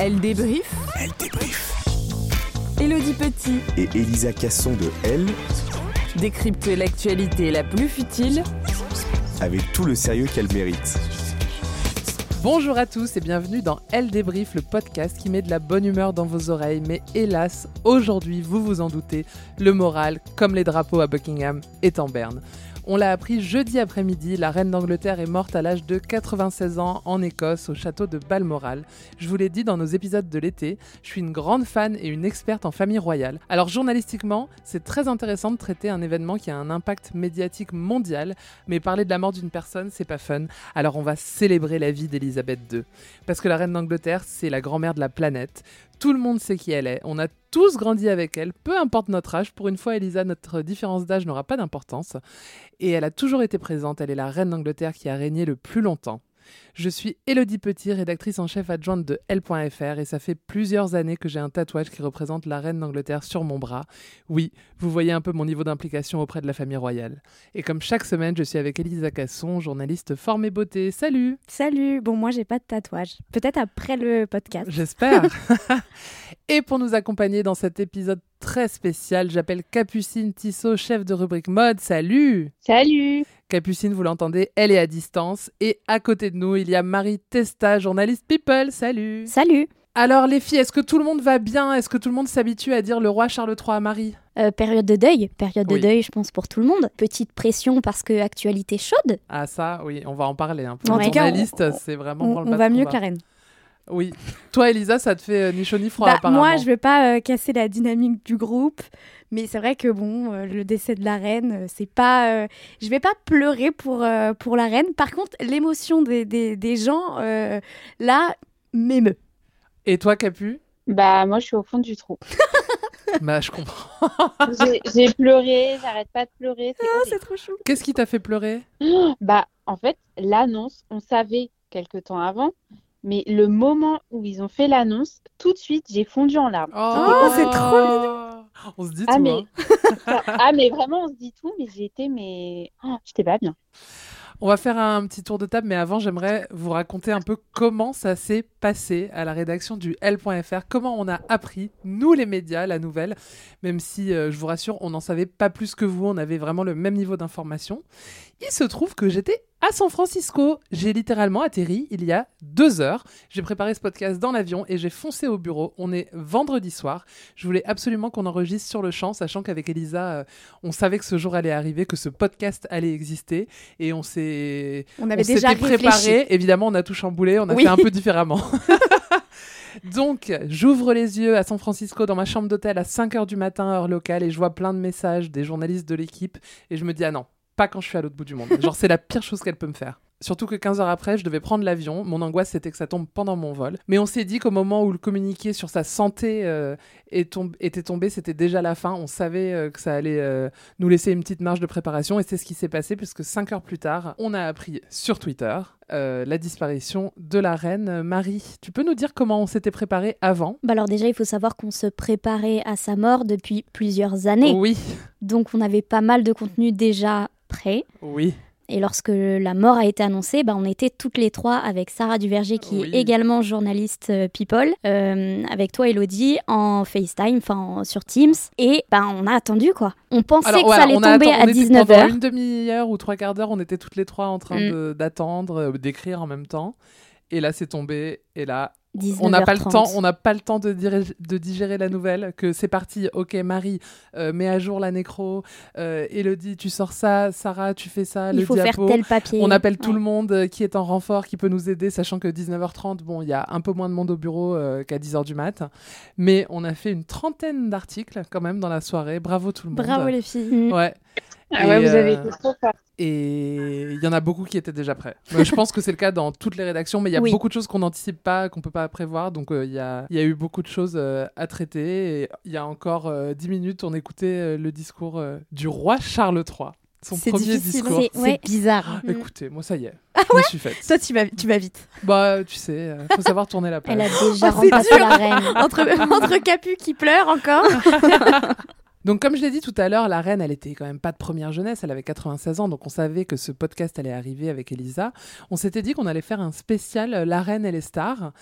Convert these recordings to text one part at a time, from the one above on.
Elle débrief. Elle débrief. Elodie Petit Et Elisa Casson de Elle, décrypte l'actualité la plus futile avec tout le sérieux qu'elle mérite. Bonjour à tous et bienvenue dans Elle débrief, le podcast qui met de la bonne humeur dans vos oreilles. Mais hélas, aujourd'hui, vous vous en doutez, le moral, comme les drapeaux à Buckingham, est en berne. On l'a appris jeudi après-midi, la reine d'Angleterre est morte à l'âge de 96 ans en Écosse, au château de Balmoral. Je vous l'ai dit dans nos épisodes de l'été, je suis une grande fan et une experte en famille royale. Alors journalistiquement, c'est très intéressant de traiter un événement qui a un impact médiatique mondial, mais parler de la mort d'une personne, c'est pas fun. Alors on va célébrer la vie d'Elisabeth II. Parce que la reine d'Angleterre, c'est la grand-mère de la planète. Tout le monde sait qui elle est. On a tous grandi avec elle, peu importe notre âge. Pour une fois, Elisa, notre différence d'âge n'aura pas d'importance. Et elle a toujours été présente. Elle est la reine d'Angleterre qui a régné le plus longtemps. Je suis Elodie Petit, rédactrice en chef adjointe de L.fr et ça fait plusieurs années que j'ai un tatouage qui représente la reine d'Angleterre sur mon bras. Oui, vous voyez un peu mon niveau d'implication auprès de la famille royale. Et comme chaque semaine, je suis avec Elisa Casson, journaliste forme et beauté. Salut Salut, bon moi j'ai pas de tatouage. Peut-être après le podcast. J'espère. et pour nous accompagner dans cet épisode très spécial, j'appelle Capucine Tissot, chef de rubrique mode. Salut Salut Capucine, vous l'entendez, elle est à distance. Et à côté de nous, il y a Marie Testa, journaliste People. Salut Salut Alors les filles, est-ce que tout le monde va bien? Est-ce que tout le monde s'habitue à dire le roi Charles III à Marie? Euh, Période de deuil, période Oui. de deuil je pense pour tout le monde. Petite pression parce que actualité chaude. Ah ça, oui, on va en parler. Hein. Pour En tout cas, c'est vraiment On, on va mieux que la reine. Oui. Toi, Elisa, ça te fait euh, ni chaud ni froid Bah, apparemment. moi je veux pas euh, casser la dynamique du groupe. Mais c'est vrai que bon, euh, le décès de la reine, c'est pas. euh, je vais pas pleurer pour, euh, pour la reine. Par contre, l'émotion des, des, des gens, euh, là, m'émeut. Et toi, Capu? Bah moi je suis au fond du trou. Bah, je comprends. J'ai pleuré, j'arrête pas de pleurer, c'est Ah, c'est trop chou. Qu'est-ce qui t'a fait pleurer? Bah en fait l'annonce, on savait quelque temps avant, mais le moment où ils ont fait l'annonce, tout de suite j'ai fondu en larmes. Oh, c'est trop mignon. On se dit Ah tout, mais hein. ah mais vraiment on se dit tout, mais j'ai été mais oh, j'étais pas bien. On va faire un petit tour de table, mais avant, j'aimerais vous raconter un peu comment ça s'est passé à la rédaction du L.fr, comment on a appris, nous les médias, la nouvelle, même si, euh, je vous rassure, on n'en savait pas plus que vous, on avait vraiment le même niveau d'information. Il se trouve que j'étais à San Francisco. J'ai littéralement atterri il y a deux heures. J'ai préparé ce podcast dans l'avion et j'ai foncé au bureau. On est vendredi soir. Je voulais absolument qu'on enregistre sur le champ, sachant qu'avec Elisa, euh, on savait que ce jour allait arriver, que ce podcast allait exister. Et on s'est On avait on déjà réfléchi. préparé. Évidemment, on a tout chamboulé. On a Oui. fait un peu différemment. Donc, j'ouvre les yeux à San Francisco dans ma chambre d'hôtel à 5h du matin, heure locale, et je vois plein de messages des journalistes de l'équipe, et je me dis, ah non, pas quand je suis à l'autre bout du monde. Genre, c'est la pire chose qu'elle peut me faire. Surtout que 15 heures après, je devais prendre l'avion. Mon angoisse, c'était que ça tombe pendant mon vol. Mais on s'est dit qu'au moment où le communiqué sur sa santé euh, est était tombé, c'était déjà la fin. On savait euh, que ça allait euh, nous laisser une petite marge de préparation. Et c'est ce qui s'est passé, puisque 5 heures plus tard, on a appris sur Twitter euh, la disparition de la reine Marie. Tu peux nous dire comment on s'était préparé avant? Bah alors déjà, il faut savoir qu'on se préparait à sa mort depuis plusieurs années. Oui, Donc on avait pas mal de contenu déjà oui. Et lorsque la mort a été annoncée, bah, on était toutes les trois avec Sarah Duverger, qui Oui. est également journaliste euh, People, euh, avec toi Elodie, en FaceTime, enfin en- sur Teams. Et bah, on a attendu quoi. On pensait Alors, que ça allait tomber à on était Pendant 19h. une demi-heure ou trois quarts d'heure, on était toutes les trois en train Mm. d'attendre, euh, d'écrire en même temps. Et là, c'est tombé. Et là, 19h30. On n'a pas le temps. On n'a pas le temps de, digérer la nouvelle. Que c'est parti. Ok, Marie, euh, mets à jour la nécro. Euh, Elodie, tu sors ça. Sarah, tu fais ça. Il le faut diapo. faire tel papier. On appelle tout le monde euh, qui est en renfort, qui peut nous aider, sachant que 19h30, bon, il y a un peu moins de monde au bureau euh, qu'à 10h du mat. Mais on a fait une trentaine d'articles quand même dans la soirée. Bravo tout le monde. Bravo les filles. Ouais. Ah ouais, Et, vous avez été trop fort. Et il y en a beaucoup qui étaient déjà prêts. Euh, je pense que c'est le cas dans toutes les rédactions, mais il y a Oui. beaucoup de choses qu'on n'anticipe pas, qu'on peut pas prévoir. Donc euh, il y, a, il y a eu beaucoup de choses euh, à traiter. Il y a encore euh, 10 minutes, on écoutait euh, le discours euh, du roi Charles III. Son C'est premier difficile. discours. C'est- ouais. Bizarre. Mm. Écoutez, moi ça y est, je me suis faite. Toi, tu vas, tu vas vite. Bah, tu sais, euh, faut savoir tourner la page. Elle a déjà Oh, remplacé la reine. Entre, entre Capu qui pleure encore. Donc, comme je l'ai dit tout à l'heure, la reine, elle était quand même pas de première jeunesse, elle avait 96 ans, donc on savait que ce podcast allait arriver avec Elisa. On s'était dit qu'on allait faire un spécial euh, La reine et les stars,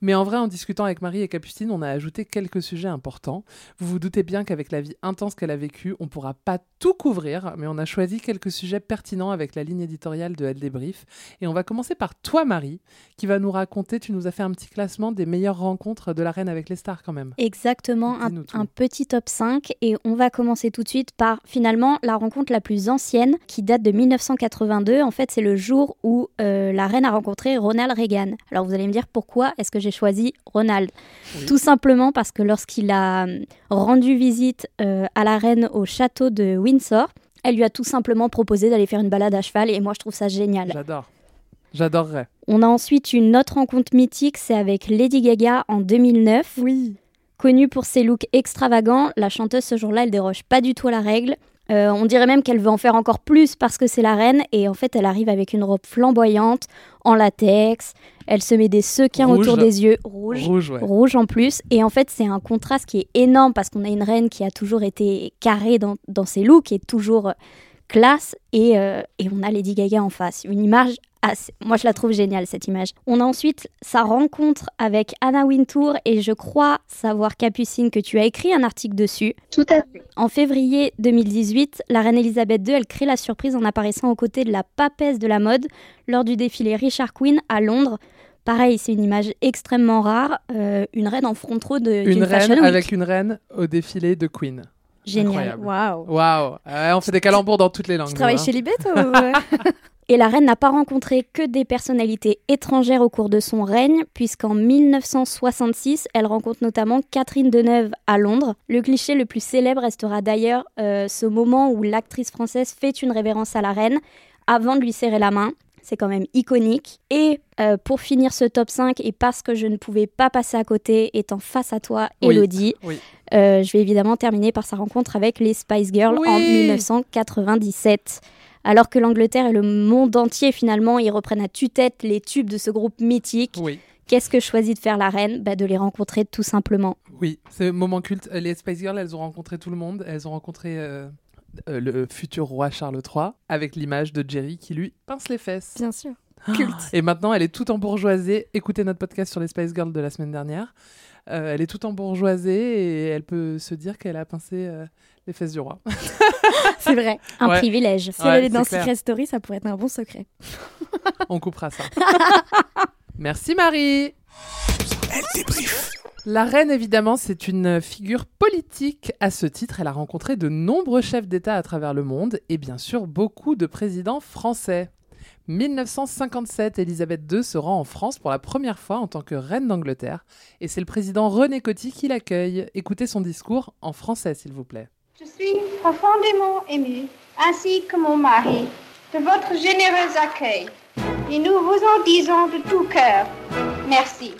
mais en vrai, en discutant avec Marie et Capucine, on a ajouté quelques sujets importants. Vous vous doutez bien qu'avec la vie intense qu'elle a vécue, on pourra pas tout couvrir, mais on a choisi quelques sujets pertinents avec la ligne éditoriale de Elle Débrief. Et on va commencer par toi, Marie, qui va nous raconter, tu nous as fait un petit classement des meilleures rencontres de la reine avec les stars quand même. Exactement, un, petit top 5 et on va commencer tout de suite par finalement la rencontre la plus ancienne qui date de 1982. En fait, c'est le jour où euh, la reine a rencontré Ronald Reagan. Alors vous allez me dire pourquoi est-ce que j'ai choisi Ronald? Oui. Tout simplement parce que lorsqu'il a euh, rendu visite euh, à la reine au château de Windsor, elle lui a tout simplement proposé d'aller faire une balade à cheval et moi je trouve ça génial. J'adore. J'adorerais. On a ensuite une autre rencontre mythique, c'est avec Lady Gaga en 2009. Oui. Connue pour ses looks extravagants, la chanteuse ce jour-là, elle déroge pas du tout à la règle. Euh, on dirait même qu'elle veut en faire encore plus parce que c'est la reine et en fait elle arrive avec une robe flamboyante, en latex, elle se met des sequins Rouge. autour des yeux, rouges, Rouge, ouais. rouge en plus et en fait c'est un contraste qui est énorme parce qu'on a une reine qui a toujours été carrée dans, dans ses looks et toujours classe et, euh, et on a Lady Gaga en face. Une image assez... Moi je la trouve géniale cette image. On a ensuite sa rencontre avec Anna Wintour et je crois savoir Capucine que tu as écrit un article dessus. Tout à fait. En février 2018, la reine Elisabeth II, elle crée la surprise en apparaissant aux côtés de la papesse de la mode lors du défilé Richard Quinn à Londres. Pareil, c'est une image extrêmement rare, euh, une reine en front row de- Une fashion reine week. avec une reine au défilé de Queen. Génial. Waouh. Waouh Ouais, On fait des calembours dans toutes les langues. Tu travailles hein. chez Libet ou... Et la reine n'a pas rencontré que des personnalités étrangères au cours de son règne, puisqu'en 1966, elle rencontre notamment Catherine Deneuve à Londres. Le cliché le plus célèbre restera d'ailleurs euh, ce moment où l'actrice française fait une révérence à la reine avant de lui serrer la main. C'est quand même iconique. Et euh, pour finir ce top 5, et parce que je ne pouvais pas passer à côté, étant face à toi, Oui, Elodie, oui. euh, je vais évidemment terminer par sa rencontre avec les Spice Girls en Oui. 1997. Alors que l'Angleterre et le monde entier, finalement, ils reprennent à tue-tête les tubes de ce groupe mythique. Qu'est-ce que choisit de faire la reine? Bah, De les rencontrer tout simplement. oui. C'est moment culte. Les Spice Girls, elles ont rencontré tout le monde. Elles ont rencontré euh, euh, le futur roi Charles III avec l'image de Jerry qui lui pince les fesses. Bien sûr. Ah. Culte. Et maintenant, elle est tout embourgeoisée. Écoutez notre podcast sur les Spice Girls de la semaine dernière. Euh, elle est tout embourgeoisée et elle peut se dire qu'elle a pincé euh, les fesses du roi. C'est vrai. Un Ouais. privilège. Si Ouais, elle est dans. Secret Story, ça pourrait être un bon secret. On coupera ça. Merci Marie. Elle débrief. La reine, évidemment, c'est une figure politique. À ce titre, elle a rencontré de nombreux chefs d'État à travers le monde et bien sûr beaucoup de présidents français. 1957, Elisabeth II se rend en France pour la première fois en tant que reine d'Angleterre et c'est le président René Coty qui l'accueille. Écoutez son discours en français s'il vous plaît. Je suis profondément émue, ainsi que mon mari, de votre généreux accueil et nous vous en disons de tout cœur merci.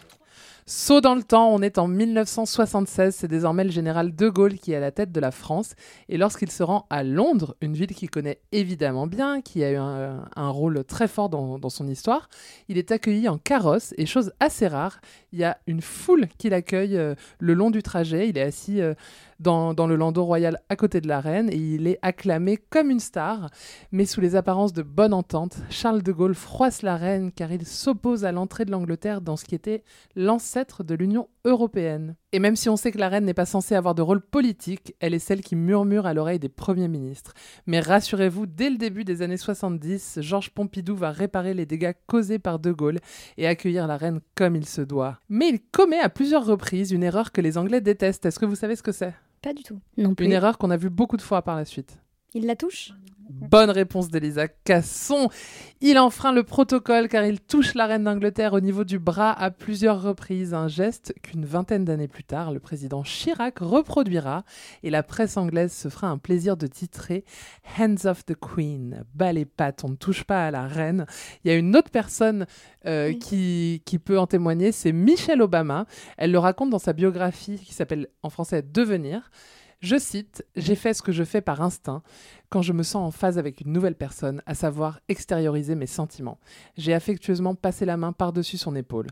Saut dans le temps, on est en 1976, c'est désormais le général de Gaulle qui est à la tête de la France. Et lorsqu'il se rend à Londres, une ville qu'il connaît évidemment bien, qui a eu un, rôle très fort dans, dans, son histoire, il est accueilli en carrosse. Et chose assez rare, il y a une foule qui l'accueille euh, le long du trajet. Il est assis euh, dans, le landau royal à côté de la reine et il est acclamé comme une star. Mais sous les apparences de bonne entente, Charles de Gaulle froisse la reine car il s'oppose à l'entrée de l'Angleterre dans ce qui était l'ancêtre de l'Union européenne. Et même si on sait que la reine n'est pas censée avoir de rôle politique, elle est celle qui murmure à l'oreille des premiers ministres. Mais rassurez-vous, dès le début des années 70, Georges Pompidou va réparer les dégâts causés par De Gaulle et accueillir la reine comme il se doit. Mais il commet à plusieurs reprises une erreur que les Anglais détestent. Est-ce que vous savez ce que c'est? Pas du tout. Non plus. Une erreur qu'on a vue beaucoup de fois par la suite. Il la touche Bonne réponse d'Elisa Casson. Il enfreint le protocole car il touche la reine d'Angleterre au niveau du bras à plusieurs reprises, un geste qu'une vingtaine d'années plus tard, le président Chirac reproduira et la presse anglaise se fera un plaisir de titrer Hands of the Queen. Bas les pattes, on ne touche pas à la reine. Il y a une autre personne euh, qui, qui peut en témoigner, c'est Michelle Obama. Elle le raconte dans sa biographie qui s'appelle en français Devenir. Je cite J'ai fait ce que je fais par instinct quand je me sens en phase avec une nouvelle personne, à savoir extérioriser mes sentiments. J'ai affectueusement passé la main par-dessus son épaule.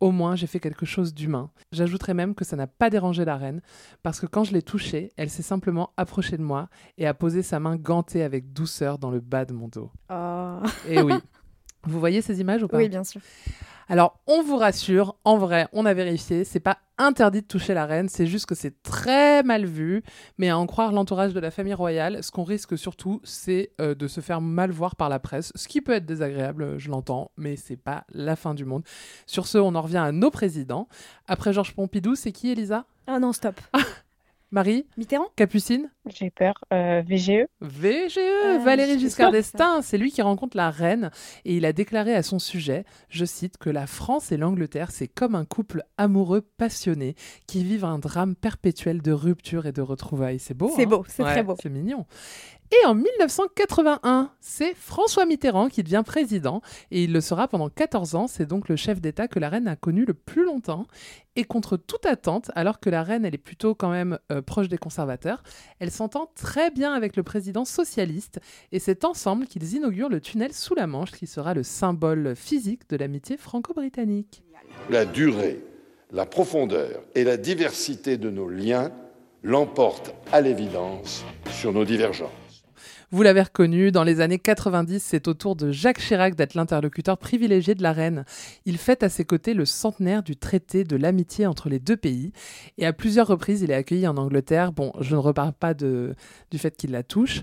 Au moins, j'ai fait quelque chose d'humain. J'ajouterais même que ça n'a pas dérangé la reine, parce que quand je l'ai touchée, elle s'est simplement approchée de moi et a posé sa main gantée avec douceur dans le bas de mon dos. Oh. Et eh oui. Vous voyez ces images ou pas? Oui, bien sûr. Alors, on vous rassure, en vrai, on a vérifié, c'est pas interdit de toucher la reine, c'est juste que c'est très mal vu, mais à en croire l'entourage de la famille royale, ce qu'on risque surtout, c'est euh, de se faire mal voir par la presse, ce qui peut être désagréable, je l'entends, mais c'est pas la fin du monde. Sur ce, on en revient à nos présidents. Après Georges Pompidou, c'est qui, Elisa? Ah non, stop. Marie? Mitterrand? Capucine? J'ai peur. Euh, VGE VGE ah, Valérie Giscard d'Estaing, c'est lui qui rencontre la reine et il a déclaré à son sujet, je cite, que la France et l'Angleterre, c'est comme un couple amoureux passionné qui vivent un drame perpétuel de rupture et de retrouvailles. C'est beau C'est hein beau, c'est très beau. C'est mignon. Et en 1981, c'est François Mitterrand qui devient président et il le sera pendant 14 ans. C'est donc le chef d'État que la reine a connu le plus longtemps. Et contre toute attente, alors que la reine, elle est plutôt quand même euh, proche des conservateurs, elle s'entend très bien avec le président socialiste. Et c'est ensemble qu'ils inaugurent le tunnel sous la Manche qui sera le symbole physique de l'amitié franco-britannique. La durée, la profondeur et la diversité de nos liens l'emportent à l'évidence sur nos divergences. Vous l'avez reconnu, dans les années 90, c'est au tour de Jacques Chirac d'être l'interlocuteur privilégié de la reine. Il fête à ses côtés le centenaire du traité de l'amitié entre les deux pays. Et à plusieurs reprises, il est accueilli en Angleterre. Bon, je ne reparle pas du fait qu'il la touche.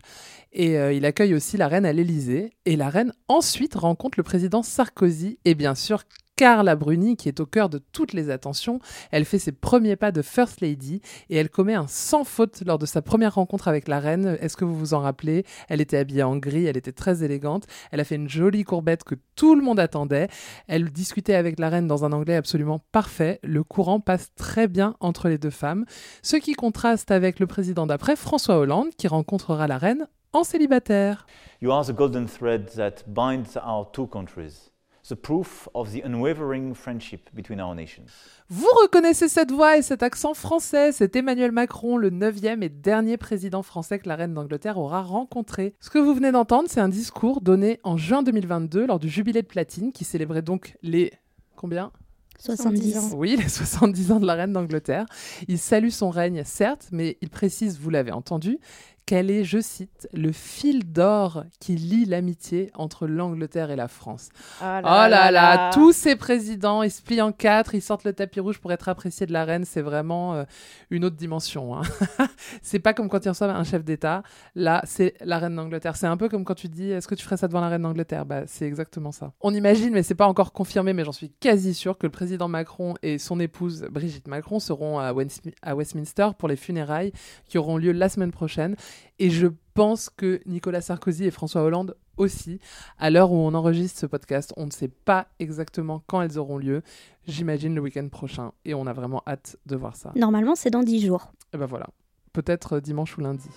Et euh, il accueille aussi la reine à l'Élysée. Et la reine ensuite rencontre le président Sarkozy et bien sûr Carla Bruni, qui est au cœur de toutes les attentions. Elle fait ses premiers pas de First Lady et elle commet un sans faute lors de sa première rencontre avec la reine. Est-ce que vous vous en rappelez? Elle était habillée en gris, elle était très élégante. Elle a fait une jolie courbette que tout le monde attendait. Elle discutait avec la reine dans un anglais absolument parfait. Le courant passe très bien entre les deux femmes, ce qui contraste avec le président d'après, François Hollande, qui rencontrera la reine en célibataire. You are the golden thread that binds our two countries the proof of the unwavering friendship between our nations. Vous reconnaissez cette voix et cet accent français, c'est Emmanuel Macron, le neuvième et dernier président français que la reine d'Angleterre aura rencontré. Ce que vous venez d'entendre, c'est un discours donné en juin 2022 lors du jubilé de platine qui célébrait donc les... combien? 70 ans. Oui, les 70 ans de la reine d'Angleterre. Il salue son règne, certes, mais il précise, vous l'avez entendu, quel est, je cite, le fil d'or qui lie l'amitié entre l'Angleterre et la France. Oh là, oh là, là, tous ces présidents, ils se plient en quatre, ils sortent le tapis rouge pour être appréciés de la reine, c'est vraiment euh, une autre dimension. Hein. c'est pas comme quand ils reçoivent un chef d'État, là, c'est la reine d'Angleterre. C'est un peu comme quand tu dis, est-ce que tu ferais ça devant la reine d'Angleterre? Bah, C'est exactement ça. On imagine, mais c'est pas encore confirmé, mais j'en suis quasi sûr que le président Macron et son épouse Brigitte Macron seront à Westminster pour les funérailles qui auront lieu la semaine prochaine. Et je pense que Nicolas Sarkozy et François Hollande aussi. À l'heure où on enregistre ce podcast, on ne sait pas exactement quand elles auront lieu. J'imagine le week-end prochain. Et on a vraiment hâte de voir ça. Normalement, c'est dans 10 jours. Et ben voilà. Peut-être dimanche ou lundi.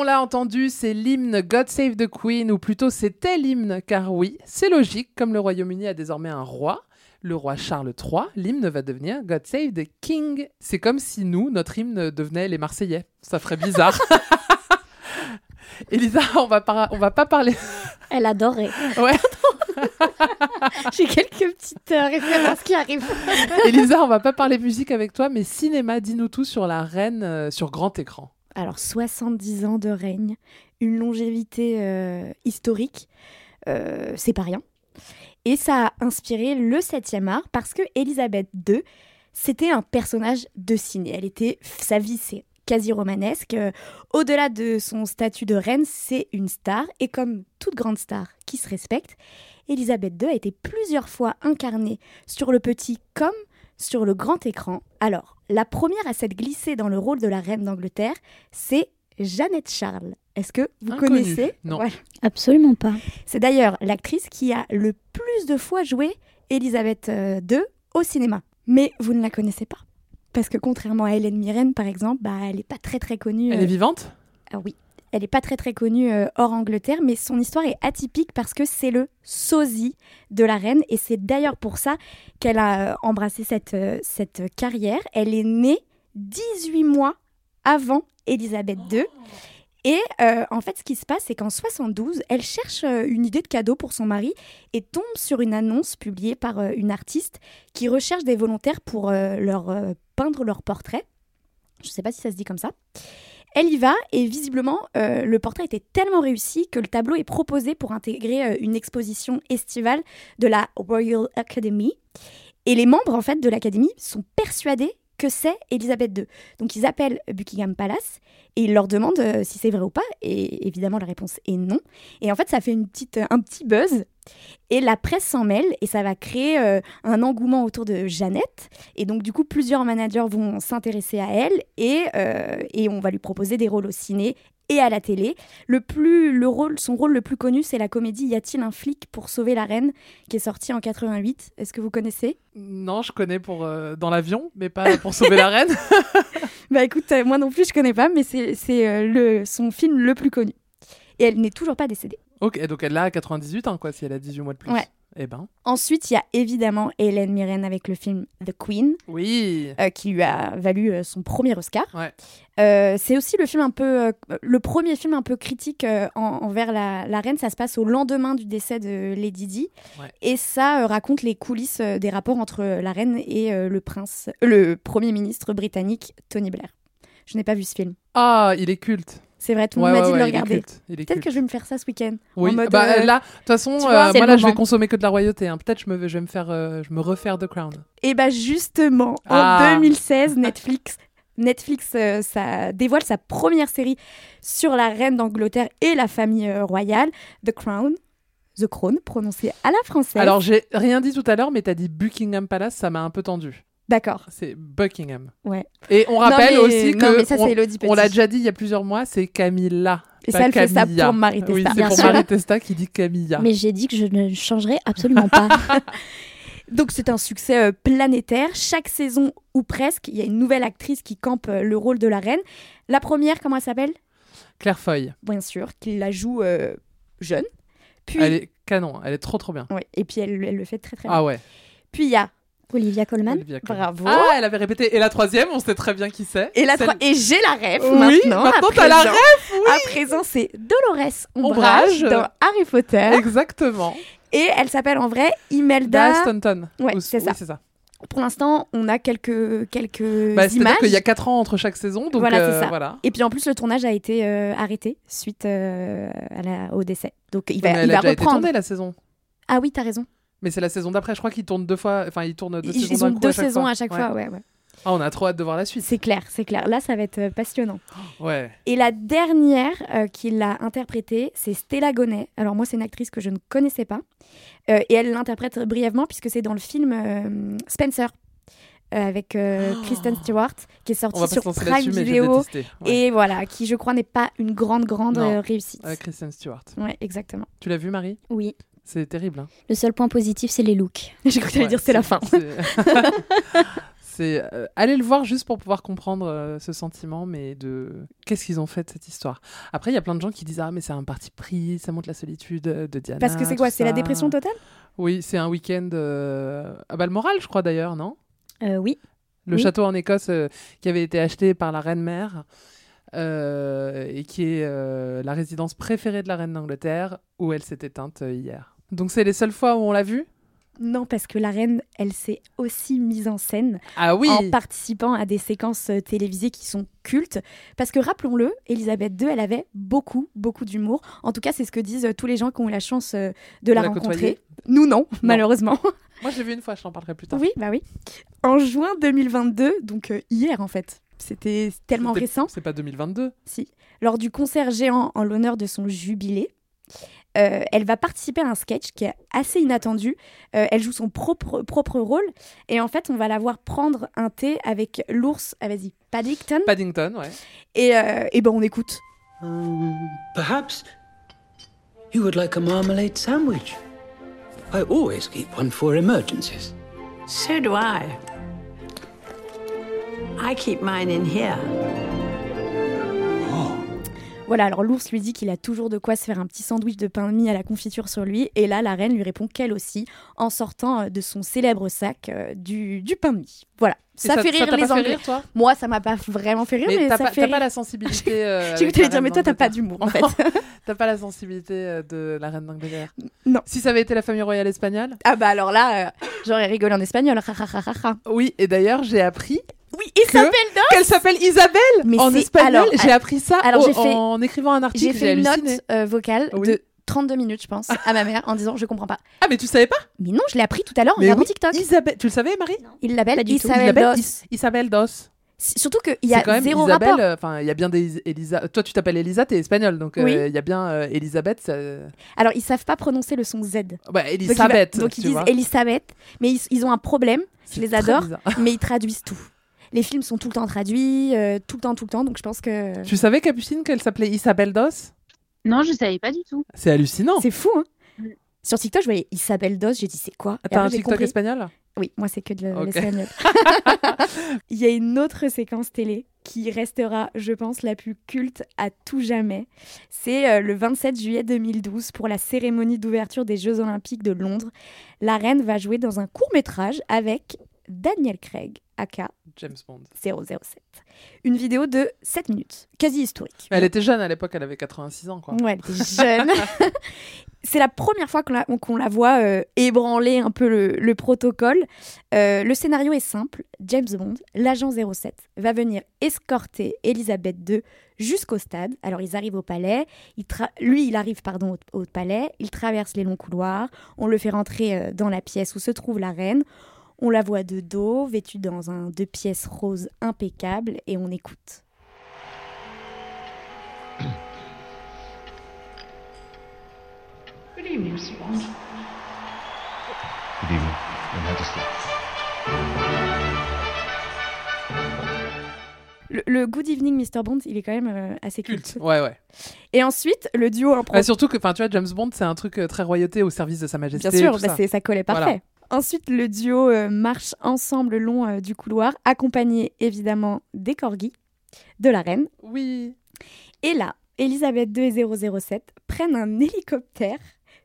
On l'a entendu, c'est l'hymne God Save the Queen, ou plutôt c'était l'hymne, car oui, c'est logique, comme le Royaume-Uni a désormais un roi, le roi Charles III, l'hymne va devenir God Save the King. C'est comme si nous, notre hymne devenait les Marseillais. Ça ferait bizarre. Elisa, on va, on va pas parler. Elle adorait. Ouais. J'ai quelques petites euh, références qui arrivent. Elisa, on va pas parler musique avec toi, mais cinéma, dis-nous tout sur la reine euh, sur grand écran. Alors, 70 ans de règne, une longévité euh, historique, euh, c'est pas rien. Et ça a inspiré le 7e art parce que Elisabeth II, c'était un personnage de ciné. Elle était, sa vie, c'est quasi romanesque. Euh, Au-delà de son statut de reine, c'est une star. Et comme toute grande star qui se respecte, Elisabeth II a été plusieurs fois incarnée sur le petit comme sur le grand écran. Alors, la première à s'être glissée dans le rôle de la reine d'Angleterre, c'est Jeannette Charles. Est-ce que vous Inconnue. connaissez Non. Absolument pas. C'est d'ailleurs l'actrice qui a le plus de fois joué Elisabeth euh, II au cinéma. Mais vous ne la connaissez pas. Parce que contrairement à Hélène Mirren, par exemple, bah, elle n'est pas très très connue. Elle euh, est vivante? Ah oui, elle n'est pas très très connue euh, hors Angleterre, mais son histoire est atypique parce que c'est le sosie de la reine et c'est d'ailleurs pour ça qu'elle a euh, embrassé cette, euh, cette carrière. Elle est née 18 mois avant Élisabeth II. Et en fait, ce qui se passe, c'est qu'en 72, elle cherche une idée de cadeau pour son mari et tombe sur une annonce publiée par une artiste qui recherche des volontaires pour leur peindre leur portrait. Je ne sais pas si ça se dit comme ça. Elle y va et visiblement, euh, le portrait était tellement réussi que le tableau est proposé pour intégrer euh, une exposition estivale de la Royal Academy. Et les membres en fait de l'académie sont persuadés que c'est Elisabeth II. Donc ils appellent Buckingham Palace et ils leur demandent euh, si c'est vrai ou pas. Et évidemment la réponse est non. Et en fait ça fait une petite, un petit buzz. Et la presse s'en mêle et ça va créer euh, un engouement autour de Jeannette. Et donc, du coup, plusieurs managers vont s'intéresser à elle et, euh, et on va lui proposer des rôles au ciné et à la télé. Le plus, le rôle, son rôle le plus connu, c'est la comédie Y a-t-il un flic pour sauver la reine qui est sortie en 88. Est-ce que vous connaissez? Non, je connais pour euh, dans l'avion, mais pas pour sauver la reine. Bah écoute, euh, moi non plus, je connais pas, mais c'est euh, le son film le plus connu. Et elle n'est toujours pas décédée. Ok, donc elle a 98 ans, quoi, si elle a 18 mois de plus. Ouais. Eh ben. Ensuite, il y a évidemment Hélène Mirren avec le film The Queen. Oui. euh, qui lui a valu euh, son premier Oscar. Ouais. Euh, c'est aussi le film un peu, le premier film un peu critique en- envers la, la reine. Ça se passe au lendemain du décès de Lady Di, Ouais. et ça raconte les coulisses des rapports entre la reine et le prince, le premier ministre britannique Tony Blair. Je n'ai pas vu ce film. Ah, il est culte. C'est vrai, tout le Ouais, monde m'a ouais, dit de le regarder. Peut-être que je vais me faire ça ce week-end. Oui, En mode, bah euh, là, de toute façon, vois, euh, moi là, je vais consommer que de la royauté. hein. Peut-être je me, je vais me faire, euh, je me refaire The Crown. Et bah justement, Ah. en 2016, Netflix, Netflix euh, ça dévoile sa première série sur la reine d'Angleterre et la famille royale, The Crown. The Crown, prononcé à la française. Alors j'ai rien dit tout à l'heure, mais t'as dit Buckingham Palace, ça m'a un peu tendu. D'accord. C'est Buckingham. Ouais. Et on Non, rappelle mais- aussi non, que mais ça, on, c'est Elodie on l'a déjà dit il y a plusieurs mois, c'est Camilla. Et ça, elle fait ça pour Marie Oui, Testa. c'est Bien pour sûr. Marie Testa qui dit Camilla. Mais j'ai dit que je ne changerai absolument pas. Donc c'est un succès euh, planétaire. Chaque saison ou presque, il y a une nouvelle actrice qui campe euh, le rôle de la reine. La première, comment elle s'appelle? Claire Foy. Bien sûr, qui la joue euh, jeune. Puis, Elle est canon, elle est trop trop bien. Ouais, et puis elle, elle le fait très très Ah bien. ouais. Puis il y a Olivia Colman. Olivia Colman. Bravo. Ah, elle avait répété. Et la troisième, on sait très bien qui c'est. Et, la Celle- et j'ai la ref Oui, maintenant. maintenant t'as la ref, oui. À présent, c'est Dolores Ombrage, Ombrage. dans Harry Potter. Exactement. Et elle s'appelle en vrai Imelda. Da Stanton. Ouais, Ou- c'est oui, ça. c'est ça. Pour l'instant, on a quelques, quelques Bah, C'est-à-dire images. qu'il y a 4 ans entre chaque saison, donc voilà, euh, c'est ça. voilà. Et puis en plus, le tournage a été euh, arrêté suite euh, à la- au décès. Donc il va, mais il elle a va déjà été reprendre. tournée la saison. Ah oui, t'as raison. Mais c'est la saison d'après, je crois qu'ils tournent deux fois, enfin ils tournent deux Ils, saisons ils ont deux à chaque saisons fois. à chaque Ouais. fois, ouais, ouais. Ah, on a trop hâte de voir la suite. C'est clair, c'est clair. Là, ça va être euh, passionnant. Ouais. Et la dernière euh, qui l'a interprétée, c'est Stella Gonnet. Alors moi, c'est une actrice que je ne connaissais pas. Euh, et elle l'interprète brièvement puisque c'est dans le film euh, Spencer. avec euh, Kristen Stewart qui est sorti sur Prime Video. Ouais. et voilà qui je crois n'est pas une grande grande réussite. Kristen Stewart. Ouais, exactement. Tu l'as vu, Marie? Oui. C'est terrible. Hein. Le seul point positif, c'est les looks. J'ai cru que Ouais, dire c'est la fin. C'est euh, allez le voir juste pour pouvoir comprendre euh, ce sentiment, mais de qu'est-ce qu'ils ont fait de cette histoire. Après, il y a plein de gens qui disent ah mais c'est un parti pris, ça montre la solitude de Diana. Parce que c'est quoi C'est la dépression totale? Oui, c'est un week-end euh, à Balmoral, je crois d'ailleurs, non? Euh, oui. Le Oui. château en Écosse qui avait été acheté par la reine mère et qui est la résidence préférée de la reine d'Angleterre où elle s'est éteinte hier. Donc c'est les seules fois où on l'a vue Non, parce que la reine, elle s'est aussi mise en scène Ah oui en participant à des séquences euh, télévisées qui sont cultes. Parce que rappelons-le, Elisabeth II, elle avait beaucoup, beaucoup d'humour. En tout cas, c'est ce que disent euh, tous les gens qui ont eu la chance euh, de la, la rencontrer. Nous, non, malheureusement. Moi j'ai vu une fois, je t'en parlerai plus tard. oui, bah oui. En juin 2022, donc euh, hier en fait, c'était tellement récent. C'est pas 2022 Si. Lors du concert géant en l'honneur de son jubilé, euh, elle va participer à un sketch qui est assez inattendu. Euh, elle joue son propre, propre rôle. Et en fait, on va la voir prendre un thé avec l'ours, ah, vas-y, Paddington. Paddington, ouais. Et, euh, et ben on écoute. Um, perhaps you would like a marmalade sandwich. I always keep one for emergencies. So do I. I keep mine in here. Voilà, alors l'ours lui dit qu'il a toujours de quoi se faire un petit sandwich de pain de mie à la confiture sur lui. Et là, la reine lui répond qu'elle aussi, en sortant euh, de son célèbre sac euh, du, du pain de mie. Voilà, ça, ça- fait ça rire t'a les pas fait Anglais. rire, toi? Moi, ça m'a pas vraiment fait rire, mais, Mais ça pas, fait t'as pas la sensibilité. euh, J'ai la dire, mais toi, t'as pas d'humour, en fait. T'as pas la sensibilité de la reine d'Angleterre? Non. Si ça avait été la famille royale espagnole? Ah bah alors là, euh, j'aurais rigolé en espagnol. Oui, et d'ailleurs, j'ai appris. Oui, Isabelle Dos Qu'elle s'appelle Isabelle Mais En espagnol, j'ai appris ça alors au- j'ai fait- en écrivant un J'ai article. fait une note euh, vocale Oui. de 32 minutes, je pense, à ma mère en disant je comprends pas. Ah, mais tu savais pas? Mais non, je l'ai appris tout à l'heure en regardant oui, TikTok. Isabelle, tu le savais, Marie? Il l'appelle. Isabelle Isabelle, Dos. Is- Isabelle Dos. S- Surtout qu'il y a quand même zéro Isabelle. rapport. euh, Enfin, il y a bien des Elisa. Toi, tu t'appelles Elisa, t'es espagnole, donc euh, Oui. il y a bien euh, Elisabeth. ça- Alors, ils savent pas prononcer le son Z. Bah, Donc, il va- Elisabeth. Donc, ils disent vois. Elisabeth, mais ils, ils ont un problème. Je les adore, bizarre. mais ils traduisent tout. Les films sont tout le temps traduits, euh, tout le temps, tout le temps. Donc, je pense que Tu savais, Capucine, qu'elle s'appelait Isabelle Dos Non, je savais pas du tout. C'est hallucinant. c'est fou. Hein Sur TikTok, je voyais Isabelle Dos. J'ai dit c'est quoi? T'as un TikTok compris. espagnol? Oui, moi c'est que de l'espagnol. Il y a une autre séquence télé qui restera, je pense, la plus culte à tout jamais. C'est euh, le 27 juillet 2012 pour la cérémonie d'ouverture des Jeux Olympiques de Londres. La reine va jouer dans un court métrage avec Daniel Craig, aka James Bond. 007. Une vidéo de 7 minutes, quasi historique. Elle était jeune à l'époque, elle avait 86 ans, quoi. Ouais, elle était jeune. c'est la première fois qu'on la, voit euh, ébranler un peu le, le protocole. Euh, le scénario est simple. James Bond, l'agent 07, va venir escorter Elisabeth II jusqu'au stade. Alors ils arrivent au palais. Il lui, il arrive pardon au, au palais. Il traverse les longs couloirs. On le fait rentrer euh, dans la pièce où se trouve la reine. On la voit de dos, vêtue dans un deux pièces rose impeccable, et on écoute. Good evening, Mr. Bond. Good evening, Your Majesty. Le, le Good Evening Mr. Bond, il est quand même euh, assez culte. Ouais, ouais. Et ensuite, le duo impro. Bah, surtout que, enfin, tu vois, James Bond, c'est un truc euh, très royauté au service de sa majesté. Bien sûr, tout bah, ça. ça collait parfait. Voilà. Ensuite, le duo euh, marche ensemble le long euh, du couloir, accompagné évidemment des corgis, de la reine. Oui. Et là, Elisabeth II et 007 prennent un hélicoptère,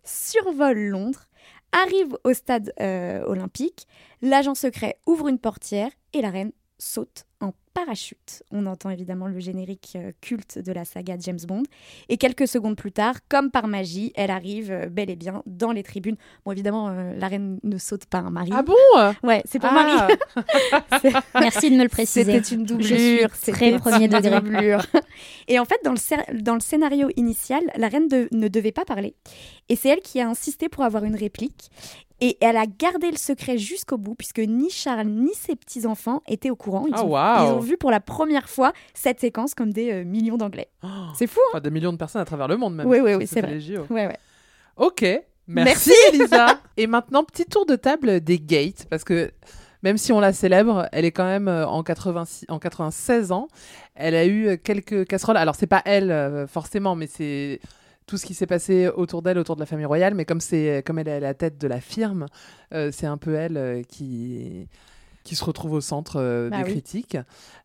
survolent Londres, arrivent au stade euh, olympique, l'agent secret ouvre une portière et la reine saute en parachute. On entend évidemment le générique euh, culte de la saga James Bond. Et quelques secondes plus tard, comme par magie, elle arrive euh, bel et bien dans les tribunes. Bon, évidemment, euh, la reine ne saute pas un mari. Ah bon? Ouais, c'est pour Ah. Marie. Merci de me le préciser. C'était une doublure. très c'était premier une degré. doublure. Et en fait, dans le, dans le scénario initial, la reine de- ne devait pas parler. Et c'est elle qui a insisté pour avoir une réplique. Et elle a gardé le secret jusqu'au bout, puisque ni Charles ni ses petits-enfants étaient au courant. Ils, Ah, ont, waouh. ils ont vu pour la première fois cette séquence comme des euh, millions d'anglais. C'est fou, hein Enfin, des millions de personnes à travers le monde même. Oui, oui, oui, c'est vrai. Ouais, ouais. Ok, merci, Merci. Elisa. Et maintenant, petit tour de table des Gates, parce que même si on la célèbre, elle est quand même euh, en, 86, en 96 ans. Elle a eu euh, quelques casseroles. Alors, c'est pas elle forcément, mais c'est tout ce qui s'est passé autour d'elle, autour de la famille royale. Mais comme, c'est, comme elle est à la tête de la firme, euh, c'est un peu elle qui qui se retrouve au centre euh, Bah des oui. critiques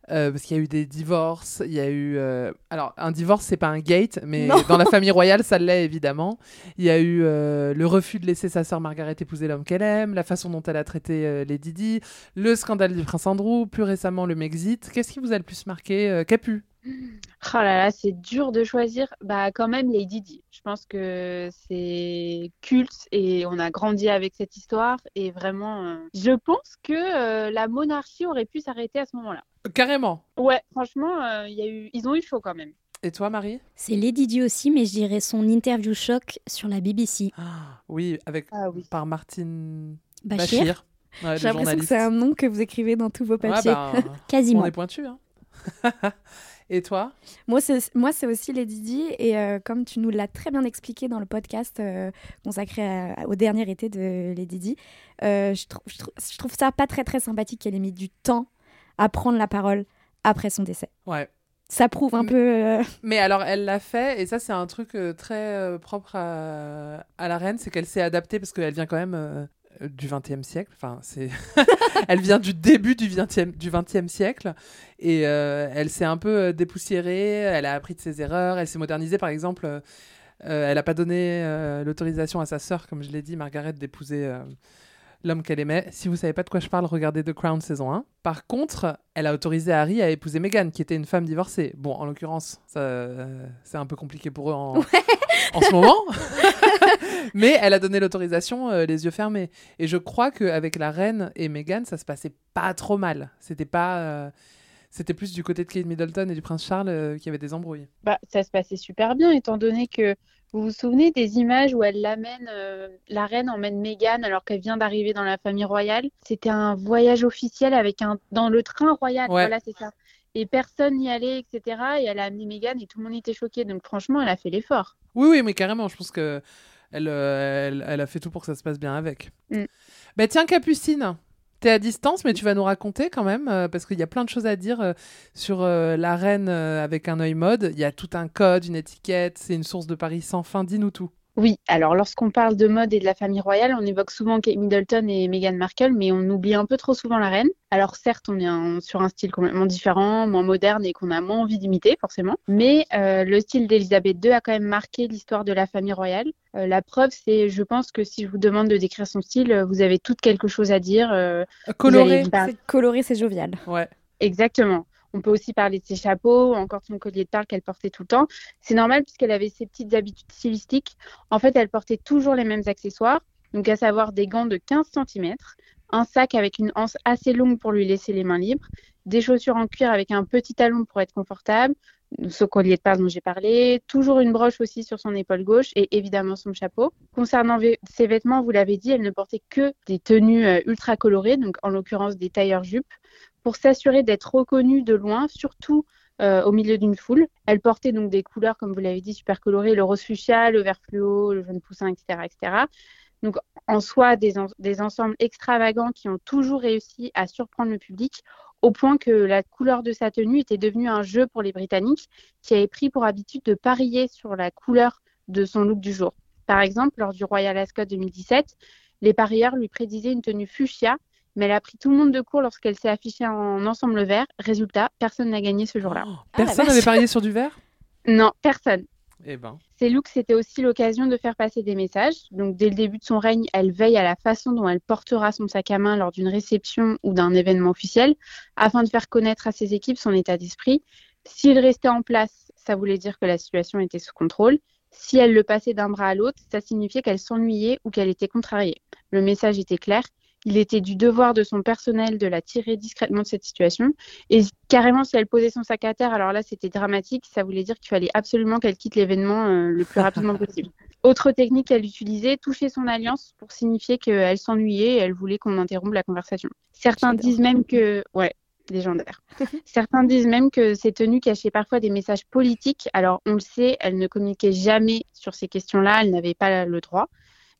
Euh, parce qu'il y a eu des divorces il y a eu euh, alors un divorce c'est pas un gate mais Non. dans la famille royale ça l'est évidemment il y a eu le refus de laisser sa sœur Margaret épouser l'homme qu'elle aime la façon dont elle a traité euh, Lady Di le scandale du prince Andrew plus récemment le Mexit qu'est-ce qui vous a le plus marqué Capu Oh là là, c'est dur de choisir. Bah, quand même, Lady Di. Je pense que c'est culte et on a grandi avec cette histoire. Et vraiment, euh, je pense que euh, la monarchie aurait pu s'arrêter à ce moment-là. carrément Ouais, franchement, euh, il y a eu... ils ont eu chaud quand même. et toi Marie? C'est Lady Di aussi, mais je dirais son interview choc sur la BBC. oui avec Ah oui. par Martine Bachir. Bachir Ouais, le J'ai l'impression que c'est un nom que vous écrivez dans tous vos Ouais, papiers. bah, Quasiment. on est pointu hein. et toi Moi, c'est moi, c'est aussi Lady Di. Et euh, comme tu nous l'as très bien expliqué dans le podcast euh, consacré à- au dernier été de Lady Di, euh, je, trou- je trou- je trouve ça pas très très sympathique qu'elle ait mis du temps à prendre la parole après son décès. ouais Ça prouve un peu. Mais alors, elle l'a fait, et ça, c'est un truc très propre à, à la reine, c'est qu'elle s'est adaptée parce qu'elle vient quand même du XXe siècle. Enfin, c'est. elle vient du début du XXe du 20e siècle, et euh, elle s'est un peu euh, dépoussiérée. Elle a appris de ses erreurs. Elle s'est modernisée, par exemple. euh, elle n'a pas donné euh, l'autorisation à sa sœur, comme je l'ai dit, Margaret, d'épouser l'homme qu'elle aimait. Si vous savez pas de quoi je parle, regardez The Crown saison 1. Par contre, elle a autorisé Harry à épouser Meghan, qui était une femme divorcée. Bon, en l'occurrence, ça, c'est un peu compliqué pour eux en, en ce moment. Mais elle a donné l'autorisation euh, les yeux fermés. Et je crois qu'avec la reine et Meghan, ça se passait pas trop mal. C'était pas... euh, C'était plus du côté de Kate Middleton et du prince Charles euh, qui avait des embrouilles. Bah, ça se passait super bien, étant donné que vous vous souvenez des images où elle l'amène, euh, la reine emmène Meghan alors qu'elle vient d'arriver dans la famille royale. C'était un voyage officiel avec un dans le train royal. Ouais. Voilà, c'est ça. Et personne n'y allait, etc. Et elle a amené Meghan et tout le monde était choqué. Donc franchement, elle a fait l'effort. Oui, oui, mais carrément, je pense que elle, euh, elle, elle a fait tout pour que ça se passe bien avec. Mm. Bah tiens, Capucine, t'es à distance, mais tu vas nous raconter quand même, euh, parce qu'il y a plein de choses à dire euh, sur euh, la reine avec un œil mode. Il y a tout un code, une étiquette, c'est une source de Paris sans fin. Dis-nous tout. Oui, alors lorsqu'on parle de mode et de la famille royale, on évoque souvent Kate Middleton et Meghan Markle, mais on oublie un peu trop souvent la reine. Alors certes, on est un- sur un style complètement différent, moins moderne et qu'on a moins envie d'imiter forcément, mais euh, le style d'Elisabeth II a quand même marqué l'histoire de la famille royale. Euh, la preuve, c'est, je pense que si je vous demande de décrire son style, euh, vous avez toutes quelque chose à dire. euh, Coloré. C'est coloré, c'est jovial. Ouais. Exactement. On peut aussi parler de ses chapeaux, ou encore de son collier de perles qu'elle portait tout le temps. C'est normal puisqu'elle avait ses petites habitudes stylistiques. En fait, elle portait toujours les mêmes accessoires, donc à savoir des gants de 15 cm, un sac avec une anse assez longue pour lui laisser les mains libres, des chaussures en cuir avec un petit talon pour être confortable, ce collier de perles dont j'ai parlé, toujours une broche aussi sur son épaule gauche et évidemment son chapeau. Concernant ses vêtements, vous l'avez dit, elle ne portait que des tenues euh, ultra colorées, donc en l'occurrence des tailleurs jupes pour s'assurer d'être reconnue de loin, surtout euh, au milieu d'une foule. Elle portait donc des couleurs, comme vous l'avez dit, super colorées, le rose fuchsia, le vert fluo, le jaune poussin, etc. etc. Donc en soi, des, des ensembles extravagants qui ont toujours réussi à surprendre le public, au point que la couleur de sa tenue était devenue un jeu pour les Britanniques, qui avaient pris pour habitude de parier sur la couleur de son look du jour. Par exemple, lors du Royal Ascot 2017, les parieurs lui prédisaient une tenue fuchsia, mais elle a pris tout le monde de court lorsqu'elle s'est affichée en ensemble vert. Résultat, personne n'a gagné ce jour-là. Personne n'avait parié sur du verre Non, personne. Eh ben. Ces looks, c'était aussi l'occasion de faire passer des messages. Donc, dès le début de son règne, elle veille à la façon dont elle portera son sac à main lors d'une réception ou d'un événement officiel, afin de faire connaître à ses équipes son état d'esprit. S'il restait en place, ça voulait dire que la situation était sous contrôle. Si elle le passait d'un bras à l'autre, ça signifiait qu'elle s'ennuyait ou qu'elle était contrariée. Le message était clair. Il était du devoir de son personnel de la tirer discrètement de cette situation. Et carrément, si elle posait son sac à terre, alors là, c'était dramatique. Ça voulait dire qu'il fallait absolument qu'elle quitte l'événement euh, le plus rapidement possible. Autre technique qu'elle utilisait, toucher son alliance pour signifier qu'elle s'ennuyait et elle voulait qu'on interrompe la conversation. Certains disent même que, ouais, légendaire. Certains disent même que ces tenues cachaient parfois des messages politiques. Alors, on le sait, elle ne communiquait jamais sur ces questions-là, elle n'avait pas le droit.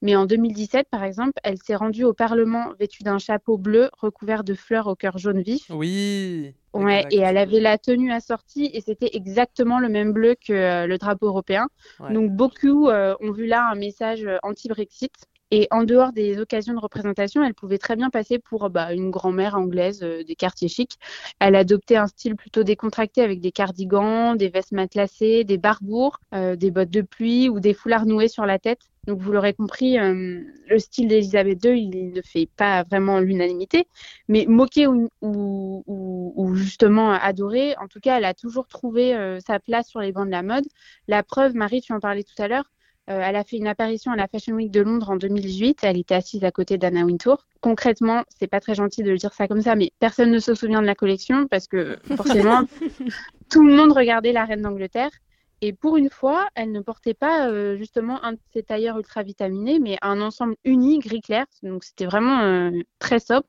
Mais en 2017, par exemple, elle s'est rendue au Parlement vêtue d'un chapeau bleu recouvert de fleurs au cœur jaune vif. Oui. Ouais, et elle avait la tenue assortie et c'était exactement le même bleu que euh, le drapeau européen. Ouais. Donc beaucoup euh, ont vu là un message euh, anti-Brexit. Et en dehors des occasions de représentation, elle pouvait très bien passer pour bah, une grand-mère anglaise euh, des quartiers chics. Elle adoptait un style plutôt décontracté avec des cardigans, des vestes matelassées, des barbours, euh, des bottes de pluie ou des foulards noués sur la tête. Donc vous l'aurez compris, euh, le style d'Elisabeth II, il ne fait pas vraiment l'unanimité, mais moqué ou, ou, ou, ou justement adoré, en tout cas, elle a toujours trouvé euh, sa place sur les bancs de la mode. La preuve, Marie, tu en parlais tout à l'heure, euh, elle a fait une apparition à la Fashion Week de Londres en 2018. Elle était assise à côté d'Anna Wintour. Concrètement, c'est pas très gentil de le dire ça comme ça, mais personne ne se souvient de la collection parce que forcément, tout le monde regardait la reine d'Angleterre. Et pour une fois, elle ne portait pas euh, justement un de ses tailleurs ultra vitaminés, mais un ensemble uni gris clair. Donc c'était vraiment euh, très sobre.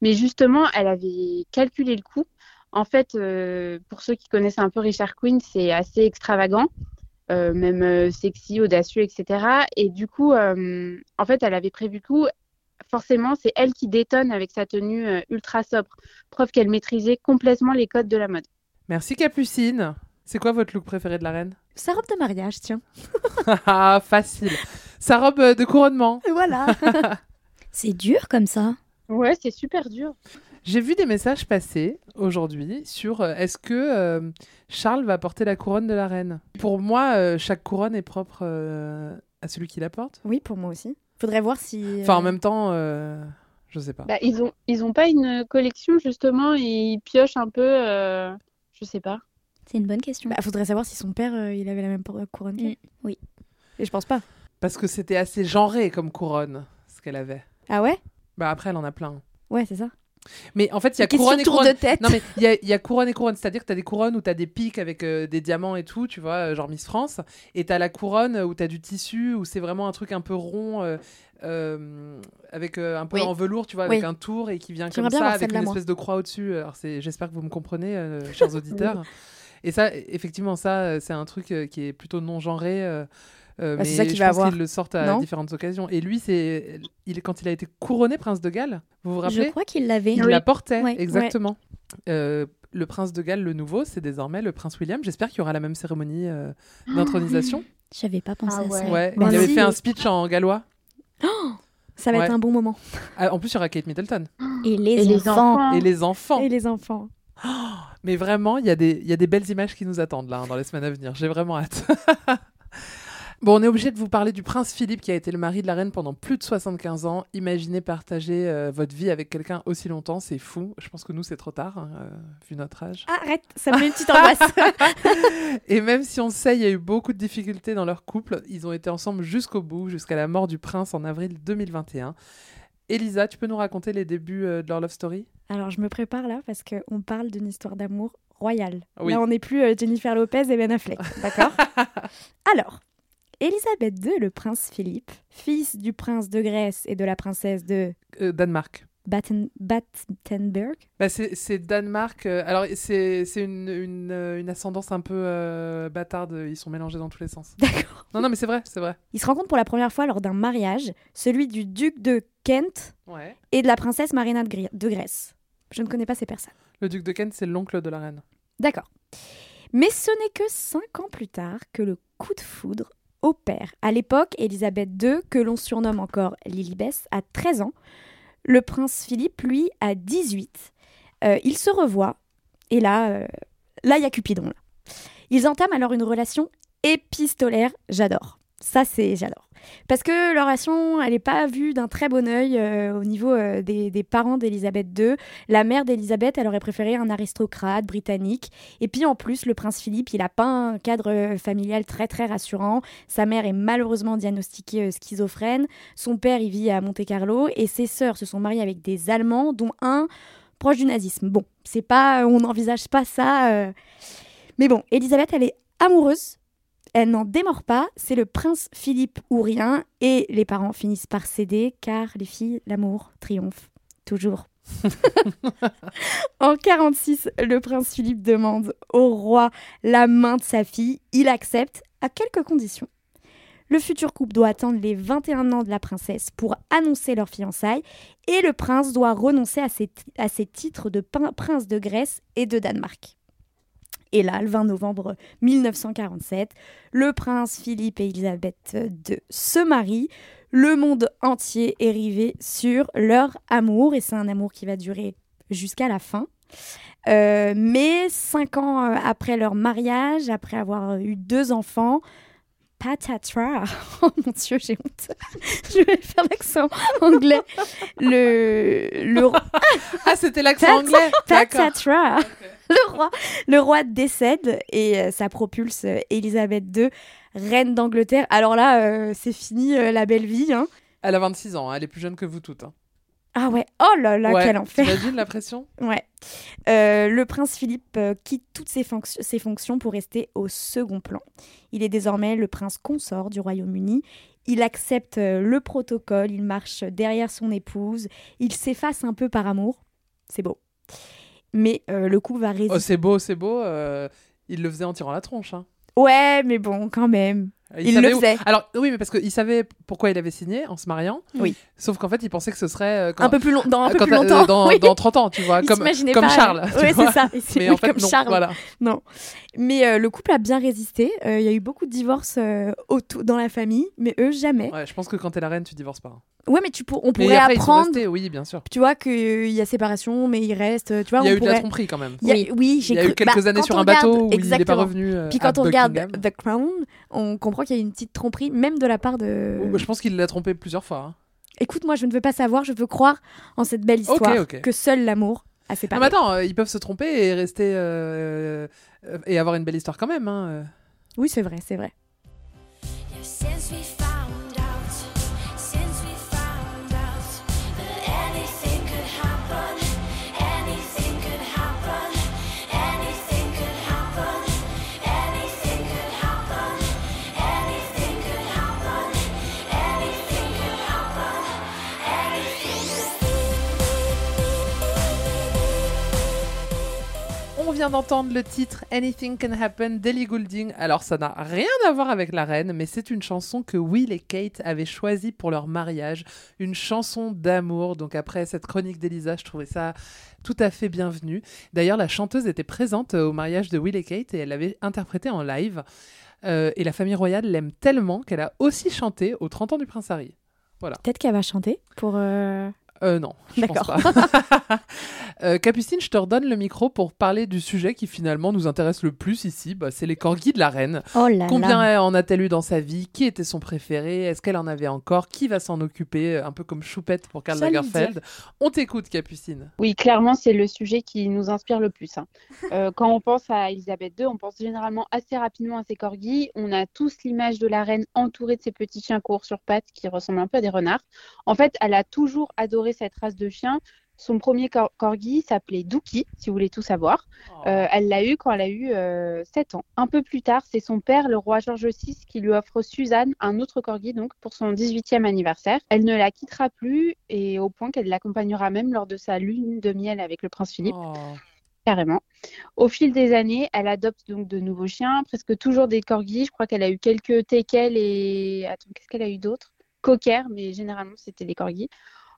Mais justement, elle avait calculé le coût. En fait, euh, pour ceux qui connaissent un peu Richard Quinn, c'est assez extravagant. Même sexy, audacieux, etc. Et du coup, en fait, elle avait prévu le coup. Forcément, c'est elle qui détonne avec sa tenue ultra sobre. Preuve qu'elle maîtrisait complètement les codes de la mode. Merci Capucine. C'est quoi votre look préféré de la reine? Sa robe de mariage, tiens. Ah, facile. Sa robe euh, de couronnement. Voilà. C'est dur comme ça. Ouais, c'est super dur. J'ai vu des messages passer aujourd'hui sur euh, est-ce que euh, Charles va porter la couronne de la reine? Pour moi, euh, chaque couronne est propre euh, à celui qui la porte. Oui, pour moi aussi. Faudrait voir si. Enfin, en même temps, euh, je sais pas. Bah, ils ont ils ont pas une collection justement. Ils piochent un peu. euh, je sais pas. C'est une bonne question. Bah, faudrait savoir si son père, euh, il avait la même couronne. qu'elle. Oui. Et je pense pas. Parce que c'était assez genré comme couronne, ce qu'elle avait. Ah ouais? Bah après, elle en a plein. Ouais, c'est ça. Mais en fait, il y a couronne et tour couronne. de tête. Non, mais il y a, il y a couronne et couronne. C'est-à-dire que tu as des couronnes où tu as des pics avec euh, des diamants et tout, tu vois, euh, genre Miss France. Et tu as la couronne où tu as du tissu, où c'est vraiment un truc un peu rond, euh, euh, avec euh, un peu Oui. en velours, tu vois, avec un tour et qui vient comme ça, avec une moi. espèce de croix au-dessus. Alors, c'est- j'espère que vous me comprenez, euh, chers auditeurs. Et ça, effectivement, ça, euh, c'est un truc euh, qui est plutôt non-genré. euh, euh, Bah, mais c'est ça qu'il je va pense avoir. qu'ils le sortent à Non différentes occasions. Et lui, c'est il, quand il a été couronné prince de Galles, vous vous rappelez Je crois qu'il l'avait. il Oui. la portait, Ouais. exactement. Euh, le prince de Galles, le nouveau, c'est désormais le prince William. J'espère qu'il y aura la même cérémonie euh, d'intronisation. J'avais pas pensé Ah à ça. ouais. Ouais, il avait fait un speech en gallois. Ça va Ouais. être un bon moment. Ah, en plus, il y aura Kate Middleton. Et les, Et les enfants. enfants. Et les enfants. Et les enfants. Mais vraiment, il y, a des- il y a des belles images qui nous attendent là, hein, dans les semaines à venir. J'ai vraiment hâte. Bon, on est obligé de vous parler du prince Philippe qui a été le mari de la reine pendant plus de 75 ans. Imaginez partager euh, votre vie avec quelqu'un aussi longtemps, c'est fou. Je pense que nous, c'est trop tard, hein, euh, vu notre âge. Arrête, ça me met une petite angoisse. Et même si on sait, il y a eu beaucoup de difficultés dans leur couple, ils ont été ensemble jusqu'au bout, jusqu'à la mort du prince en avril 2021. Elisa, tu peux nous raconter les débuts euh, de leur love story? Alors, je me prépare là parce qu'on parle d'une histoire d'amour royale. Oui. Là, on n'est plus euh, Jennifer Lopez et Ben Affleck. D'accord? Alors, Elisabeth II, le prince Philippe, fils du prince de Grèce et de la princesse de Euh, Danemark. Batten- Battenberg? Bah, c'est Danemark. euh, alors, c'est une, une, euh, une ascendance un peu euh, bâtarde. Ils sont mélangés dans tous les sens. D'accord. Non, non, mais c'est vrai, c'est vrai. Ils se rencontrent pour la première fois lors d'un mariage, celui du duc de Kent Ouais. et de la princesse Marina de, Grèce. Je ne connais pas ces personnes. Le duc de Kent, c'est l'oncle de la reine. D'accord. Mais ce n'est que cinq ans plus tard que le coup de foudre opère. À l'époque, Élisabeth II, que l'on surnomme encore Lilibès, a 13 ans. Le prince Philippe, lui, a 18. Euh, ils se revoient. Et là, euh, là, il y a Cupidon. Ils entament alors une relation épistolaire, j'adore. Ça, c'est j'adore. Parce que leur relation, elle n'est pas vue d'un très bon œil euh, au niveau euh, des, parents d'Élisabeth II. La mère d'Élisabeth, elle aurait préféré un aristocrate britannique. Et puis en plus, le prince Philippe, il n'a pas un cadre euh, familial très très rassurant. Sa mère est malheureusement diagnostiquée schizophrène. Son père, il vit à Monte-Carlo. Et ses sœurs se sont mariées avec des Allemands, dont un proche du nazisme. Bon, c'est pas, on n'envisage pas ça. Mais bon, Élisabeth, elle est amoureuse elle n'en démord pas, c'est le prince Philippe ou rien, et les parents finissent par céder, car les filles, l'amour triomphe. Toujours. en 46, le prince Philippe demande au roi la main de sa fille. Il accepte à quelques conditions. Le futur couple doit attendre les 21 ans de la princesse pour annoncer leur fiançailles et le prince doit renoncer à ses, ti- à ses titres de prince de Grèce et de Danemark. Et là, le 20 novembre 1947, le prince Philippe et Elisabeth II se marient. Le monde entier est rivé sur leur amour et c'est un amour qui va durer jusqu'à la fin. Euh, mais cinq ans euh, après leur mariage, après avoir eu deux enfants, patatra, oh mon dieu, j'ai honte, je vais faire l'accent anglais. Le, le... Ah, c'était l'accent anglais. Patatra. Le roi, le roi décède et euh, ça propulse euh, Élisabeth II, reine d'Angleterre. Alors là, euh, c'est fini euh, la belle vie. hein. Elle a 26 ans, hein, elle est plus jeune que vous toutes. hein. Ah ouais, oh là là, Ouais, quel enfer. T'imagines la pression Ouais. Euh, le prince Philippe euh, quitte toutes ses, fonc- ses fonctions pour rester au second plan. Il est désormais le prince consort du Royaume-Uni. Il accepte euh, le protocole, il marche derrière son épouse, il s'efface un peu par amour. C'est beau. Mais le coup va résister. Oh, c'est beau, c'est beau. il le faisait en tirant la tronche. hein. ouais, mais bon, quand même. Il, le où- faisait. Alors oui, mais parce qu'il savait pourquoi il avait signé en se mariant. Oui. Sauf qu'en fait, il pensait que ce serait euh, quand- Un peu plus long- dans un peu quand plus longtemps, euh, dans, oui. dans 30 ans, tu vois, Il comme comme pas, Charles. euh, vois. c'est ça. Mais oui, en fait, comme non. Charles. Voilà. Non. Mais euh, le couple a bien résisté. Euh, Il y a eu beaucoup de divorces euh, autour- dans la famille, mais eux, jamais. Ouais, je pense que quand t'es la reine, tu divorces pas. Ouais, mais tu pour- on Mais pourrait après, apprendre. restés, oui, bien sûr. Tu vois qu'il y a séparation, mais il reste. Tu vois, Il y a on eu de la pourrait- tromperie quand même. Il y a- Oui. j'ai Il y a eu cru- quelques bah, années sur un bateau où il est pas Exactement. revenu, euh, Puis à quand on regarde. The Crown, on comprend qu'il y a une petite tromperie, même de la part de. Oh, Je pense qu'il l'a trompé plusieurs fois. hein. Écoute, moi, je ne veux pas savoir, je veux croire en cette belle histoire que seul l'amour a Non, séparé. mais attends, euh, ils peuvent se tromper et rester euh, euh, et avoir une belle histoire quand même. Hein. Oui, c'est vrai, c'est vrai. D'entendre le titre Anything Can Happen d'Ellie Goulding. Alors ça n'a rien à voir avec la reine, mais c'est une chanson que Will et Kate avaient choisie pour leur mariage, une chanson d'amour. Donc après cette chronique d'Elisa, je trouvais ça tout à fait bienvenu. D'ailleurs, la chanteuse était présente euh, au mariage de Will et Kate et elle l'avait interprété en live. Euh, et la famille royale l'aime tellement qu'elle a aussi chanté aux 30 ans du prince Harry. Voilà. Peut-être qu'elle va chanter pour. euh, Euh, non, je pense D'accord. pas. Euh, Capucine, je te redonne le micro pour parler du sujet qui finalement nous intéresse le plus ici. Bah, c'est les corgis de la reine. Oh là Combien là. en a-t-elle eu dans sa vie? Qui était son préféré? Est-ce qu'elle en avait encore? Qui va s'en occuper? Un peu comme Choupette pour Karl Lagerfeld. On t'écoute, Capucine. Oui, clairement, c'est le sujet qui nous inspire le plus. hein. Euh, quand on pense à Elisabeth II, on pense généralement assez rapidement à ses corgis. On a tous l'image de la reine entourée de ses petits chiens courts sur pattes qui ressemblent un peu à des renards. En fait, elle a toujours adoré cette race de chiens. Son premier cor- corgi s'appelait Dookie, si vous voulez tout savoir. Euh, elle l'a eu quand elle a eu euh, 7 ans. Un peu plus tard, c'est son père, le roi George VI, qui lui offre Suzanne, un autre corgi, donc pour son 18e anniversaire. Elle ne la quittera plus et au point qu'elle l'accompagnera même lors de sa lune de miel avec le prince Philippe. Carrément. Au fil des années, elle adopte donc de nouveaux chiens, presque toujours des corgis. Je crois qu'elle a eu quelques teckels et. Attends, qu'est-ce qu'elle a eu d'autre? Cocker, mais généralement c'était des corgis.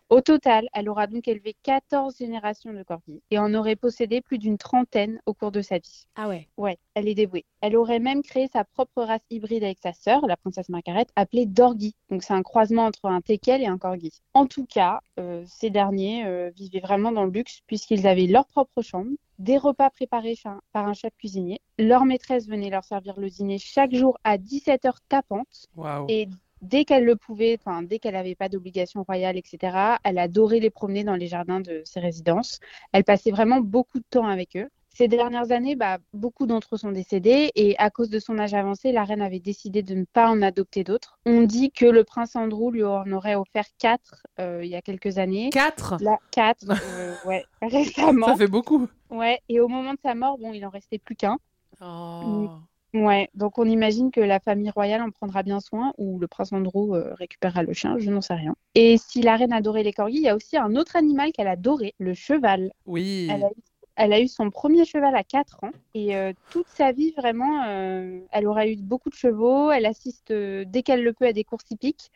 Au total, elle aura donc élevé 14 générations de corgis et en aurait possédé plus d'une trentaine au cours de sa vie. Ah ouais. Ouais, elle est dévouée. Elle aurait même créé sa propre race hybride avec sa sœur, la princesse Margaret, appelée Dorgi. Donc c'est un croisement entre un teckel et un corgi. En tout cas, euh, ces derniers euh, vivaient vraiment dans le luxe puisqu'ils avaient leur propre chambre, des repas préparés par un chef cuisinier. Leur maîtresse venait leur servir le dîner chaque jour à 17h tapantes. Waouh. Et dès qu'elle le pouvait, enfin, dès qu'elle n'avait pas d'obligation royale, etc., elle adorait les promener dans les jardins de ses résidences. Elle passait vraiment beaucoup de temps avec eux. Ces dernières années, bah, beaucoup d'entre eux sont décédés et à cause de son âge avancé, la reine avait décidé de ne pas en adopter d'autres. On dit que le prince Andrew lui en aurait offert quatre euh, il y a quelques années. Quatre? Là, quatre, euh, ouais, récemment. Ça fait beaucoup. Ouais, et au moment de sa mort, bon, il en restait plus qu'un. Oh. Ouais, donc on imagine que la famille royale en prendra bien soin ou le prince Andrew euh, récupérera le chien, je n'en sais rien. Et si la reine adorait les corgis, il y a aussi un autre animal qu'elle adorait, le cheval. Oui. Elle a, eu, elle a eu son premier cheval à 4 ans et euh, toute sa vie, vraiment, euh, elle aura eu beaucoup de chevaux. Elle assiste dès qu'elle le peut à des courses hippiques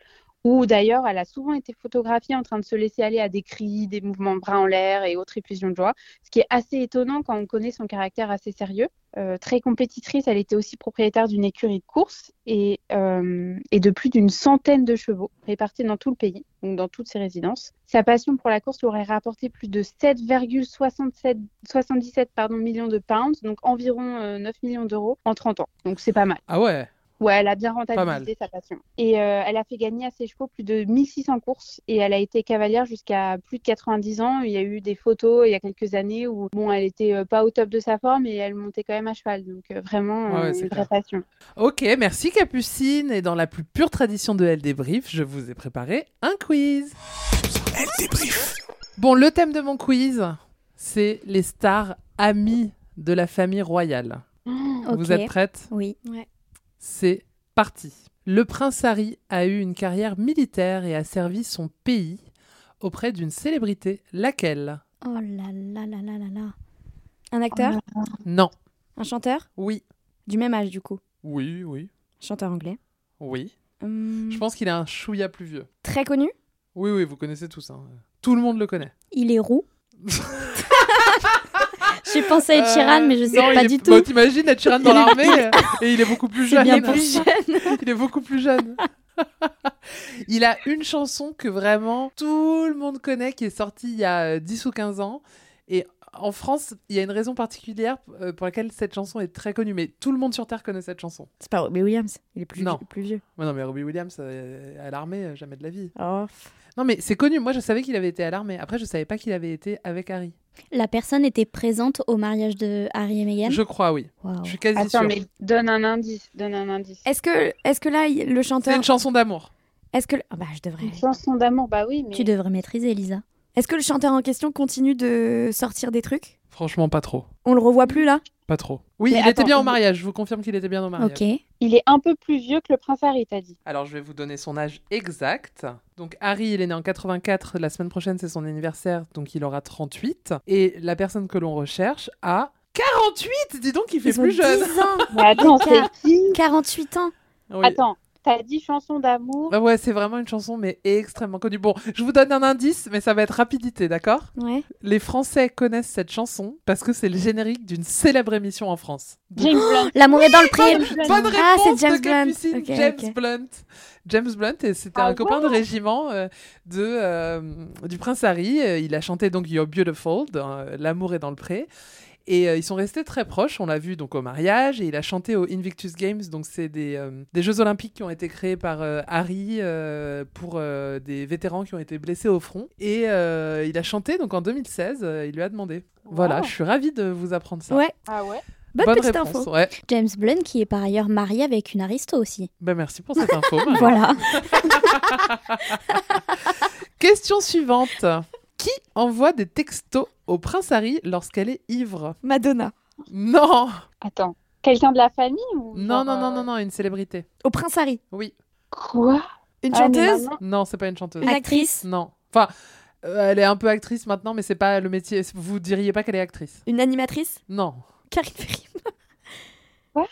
où d'ailleurs elle a souvent été photographiée en train de se laisser aller à des cris, des mouvements de bras en l'air et autres effusions de joie, ce qui est assez étonnant quand on connaît son caractère assez sérieux. Euh, très compétitrice, elle était aussi propriétaire d'une écurie de course et, euh, et de plus d'une centaine de chevaux répartis dans tout le pays, donc dans toutes ses résidences. Sa passion pour la course lui aurait rapporté plus de 7,77 77 pardon, millions de pounds, donc environ euh, 9 millions d'euros en 30 ans. Donc c'est pas mal. Ah ouais? Ouais, elle a bien rentabilisé sa passion. Et euh, elle a fait gagner à ses chevaux plus de 1600 courses et elle a été cavalière jusqu'à plus de 90 ans. Il y a eu des photos il y a quelques années où bon, elle était euh, pas au top de sa forme et elle montait quand même à cheval. Donc euh, vraiment Ouais, euh, c'est une clair. vraie passion. Ok, merci Capucine. Et dans la plus pure tradition de Elle débrief, je vous ai préparé un quiz. Elle débrief. Bon, le thème de mon quiz, c'est les stars amies de la famille royale. Vous Ok. êtes prêtes? Oui. Ouais. C'est parti. Le prince Harry a eu une carrière militaire et a servi son pays auprès d'une célébrité. Laquelle? Oh là là là là là là. Un acteur? Non. Un chanteur? Oui. Du même âge, du coup? Oui, oui. Chanteur anglais? Oui. Hum, Je pense qu'il est un chouïa plus vieux. Très connu? Oui, oui, vous connaissez tous. hein. Tout le monde le connaît. Il est roux? J'ai pensé à Ed Euh, mais je sais non, pas est- du tout. T'imagines Ed Sheeran dans l'armée euh, et il est beaucoup plus jeune. bien plus jeune. il est beaucoup plus jeune. il a une chanson que vraiment tout le monde connaît qui est sortie il y a euh, 10 ou 15 ans. Et en France, il y a une raison particulière euh, pour laquelle cette chanson est très connue. Mais tout le monde sur Terre connaît cette chanson. C'est pas Robbie Williams. Il est plus, Non. vieux- plus vieux. Ouais, non, mais Robbie Williams, euh, à l'armée, euh, jamais de la vie. Oh. Non, mais c'est connu. Moi, je savais qu'il avait été à l'armée. Après, je savais pas qu'il avait été avec Harry. La personne était présente au mariage de Harry et Meghan? Je crois, oui. Je suis quasi Attends, sûre. mais donne un indice. Donne un indice. Est-ce que, est que là, le chanteur. C'est une chanson d'amour. Est-ce que. Ah bah, je devrais. Une chanson d'amour, bah oui, mais. Tu devrais maîtriser, Elisa. Est-ce que le chanteur en question continue de sortir des trucs? Franchement, pas trop. On le revoit plus là? Pas trop. Oui, Mais il était bien au mariage. Je vous confirme qu'il était bien au mariage. Ok. Il est un peu plus vieux que le prince Harry, t'as dit. Alors, je vais vous donner son âge exact. Donc, Harry, il est né en 84. La semaine prochaine, c'est son anniversaire. Donc, il aura 38. Et la personne que l'on recherche a 48 Dis donc, il fait Ils plus jeune. 10 ans Mais attends, c'est qui 48 ans Oui. Attends, t'as dit chanson d'amour. Ah ouais, c'est vraiment une chanson, mais extrêmement connue. Bon, je vous donne un indice, mais ça va être rapidité, d'accord? Ouais. Les Français connaissent cette chanson parce que c'est le générique d'une célèbre émission en France. James Blunt. L'amour est dans le pré. Bonne- réponse Ah, c'est James de Blunt. James. Blunt. James Blunt, et c'était Ah un copain de régiment euh, de, euh, du prince Harry. Il a chanté donc You're Beautiful, dans, euh, L'amour est dans le pré. Et euh, ils sont restés très proches, on l'a vu donc au mariage, et il a chanté au Invictus Games, donc c'est des, euh, des Jeux Olympiques qui ont été créés par euh, Harry euh, pour euh, des vétérans qui ont été blessés au front. Et euh, il a chanté donc en 2016, euh, il lui a demandé. Voilà, je suis ravie de vous apprendre ça. Ouais. Ah ouais Bonne, Bonne petite réponse, info. ouais. James Blunt qui est par ailleurs marié avec une aristo aussi. Ben, merci pour cette info. Voilà. Question suivante. Qui envoie des textos au prince Harry lorsqu'elle est ivre Madonna. Non Attends, quelqu'un de la famille ou Non, genre, non, non, euh, non, non, une célébrité. Au Prince Harry. Oui. Quoi? Une Ah, mais chanteuse? maman- Non, c'est pas une chanteuse. Une actrice? Non. Enfin, euh, elle est un peu actrice maintenant, mais c'est pas le métier. Vous diriez pas qu'elle est actrice? Une animatrice? Non. Carrie Ferry.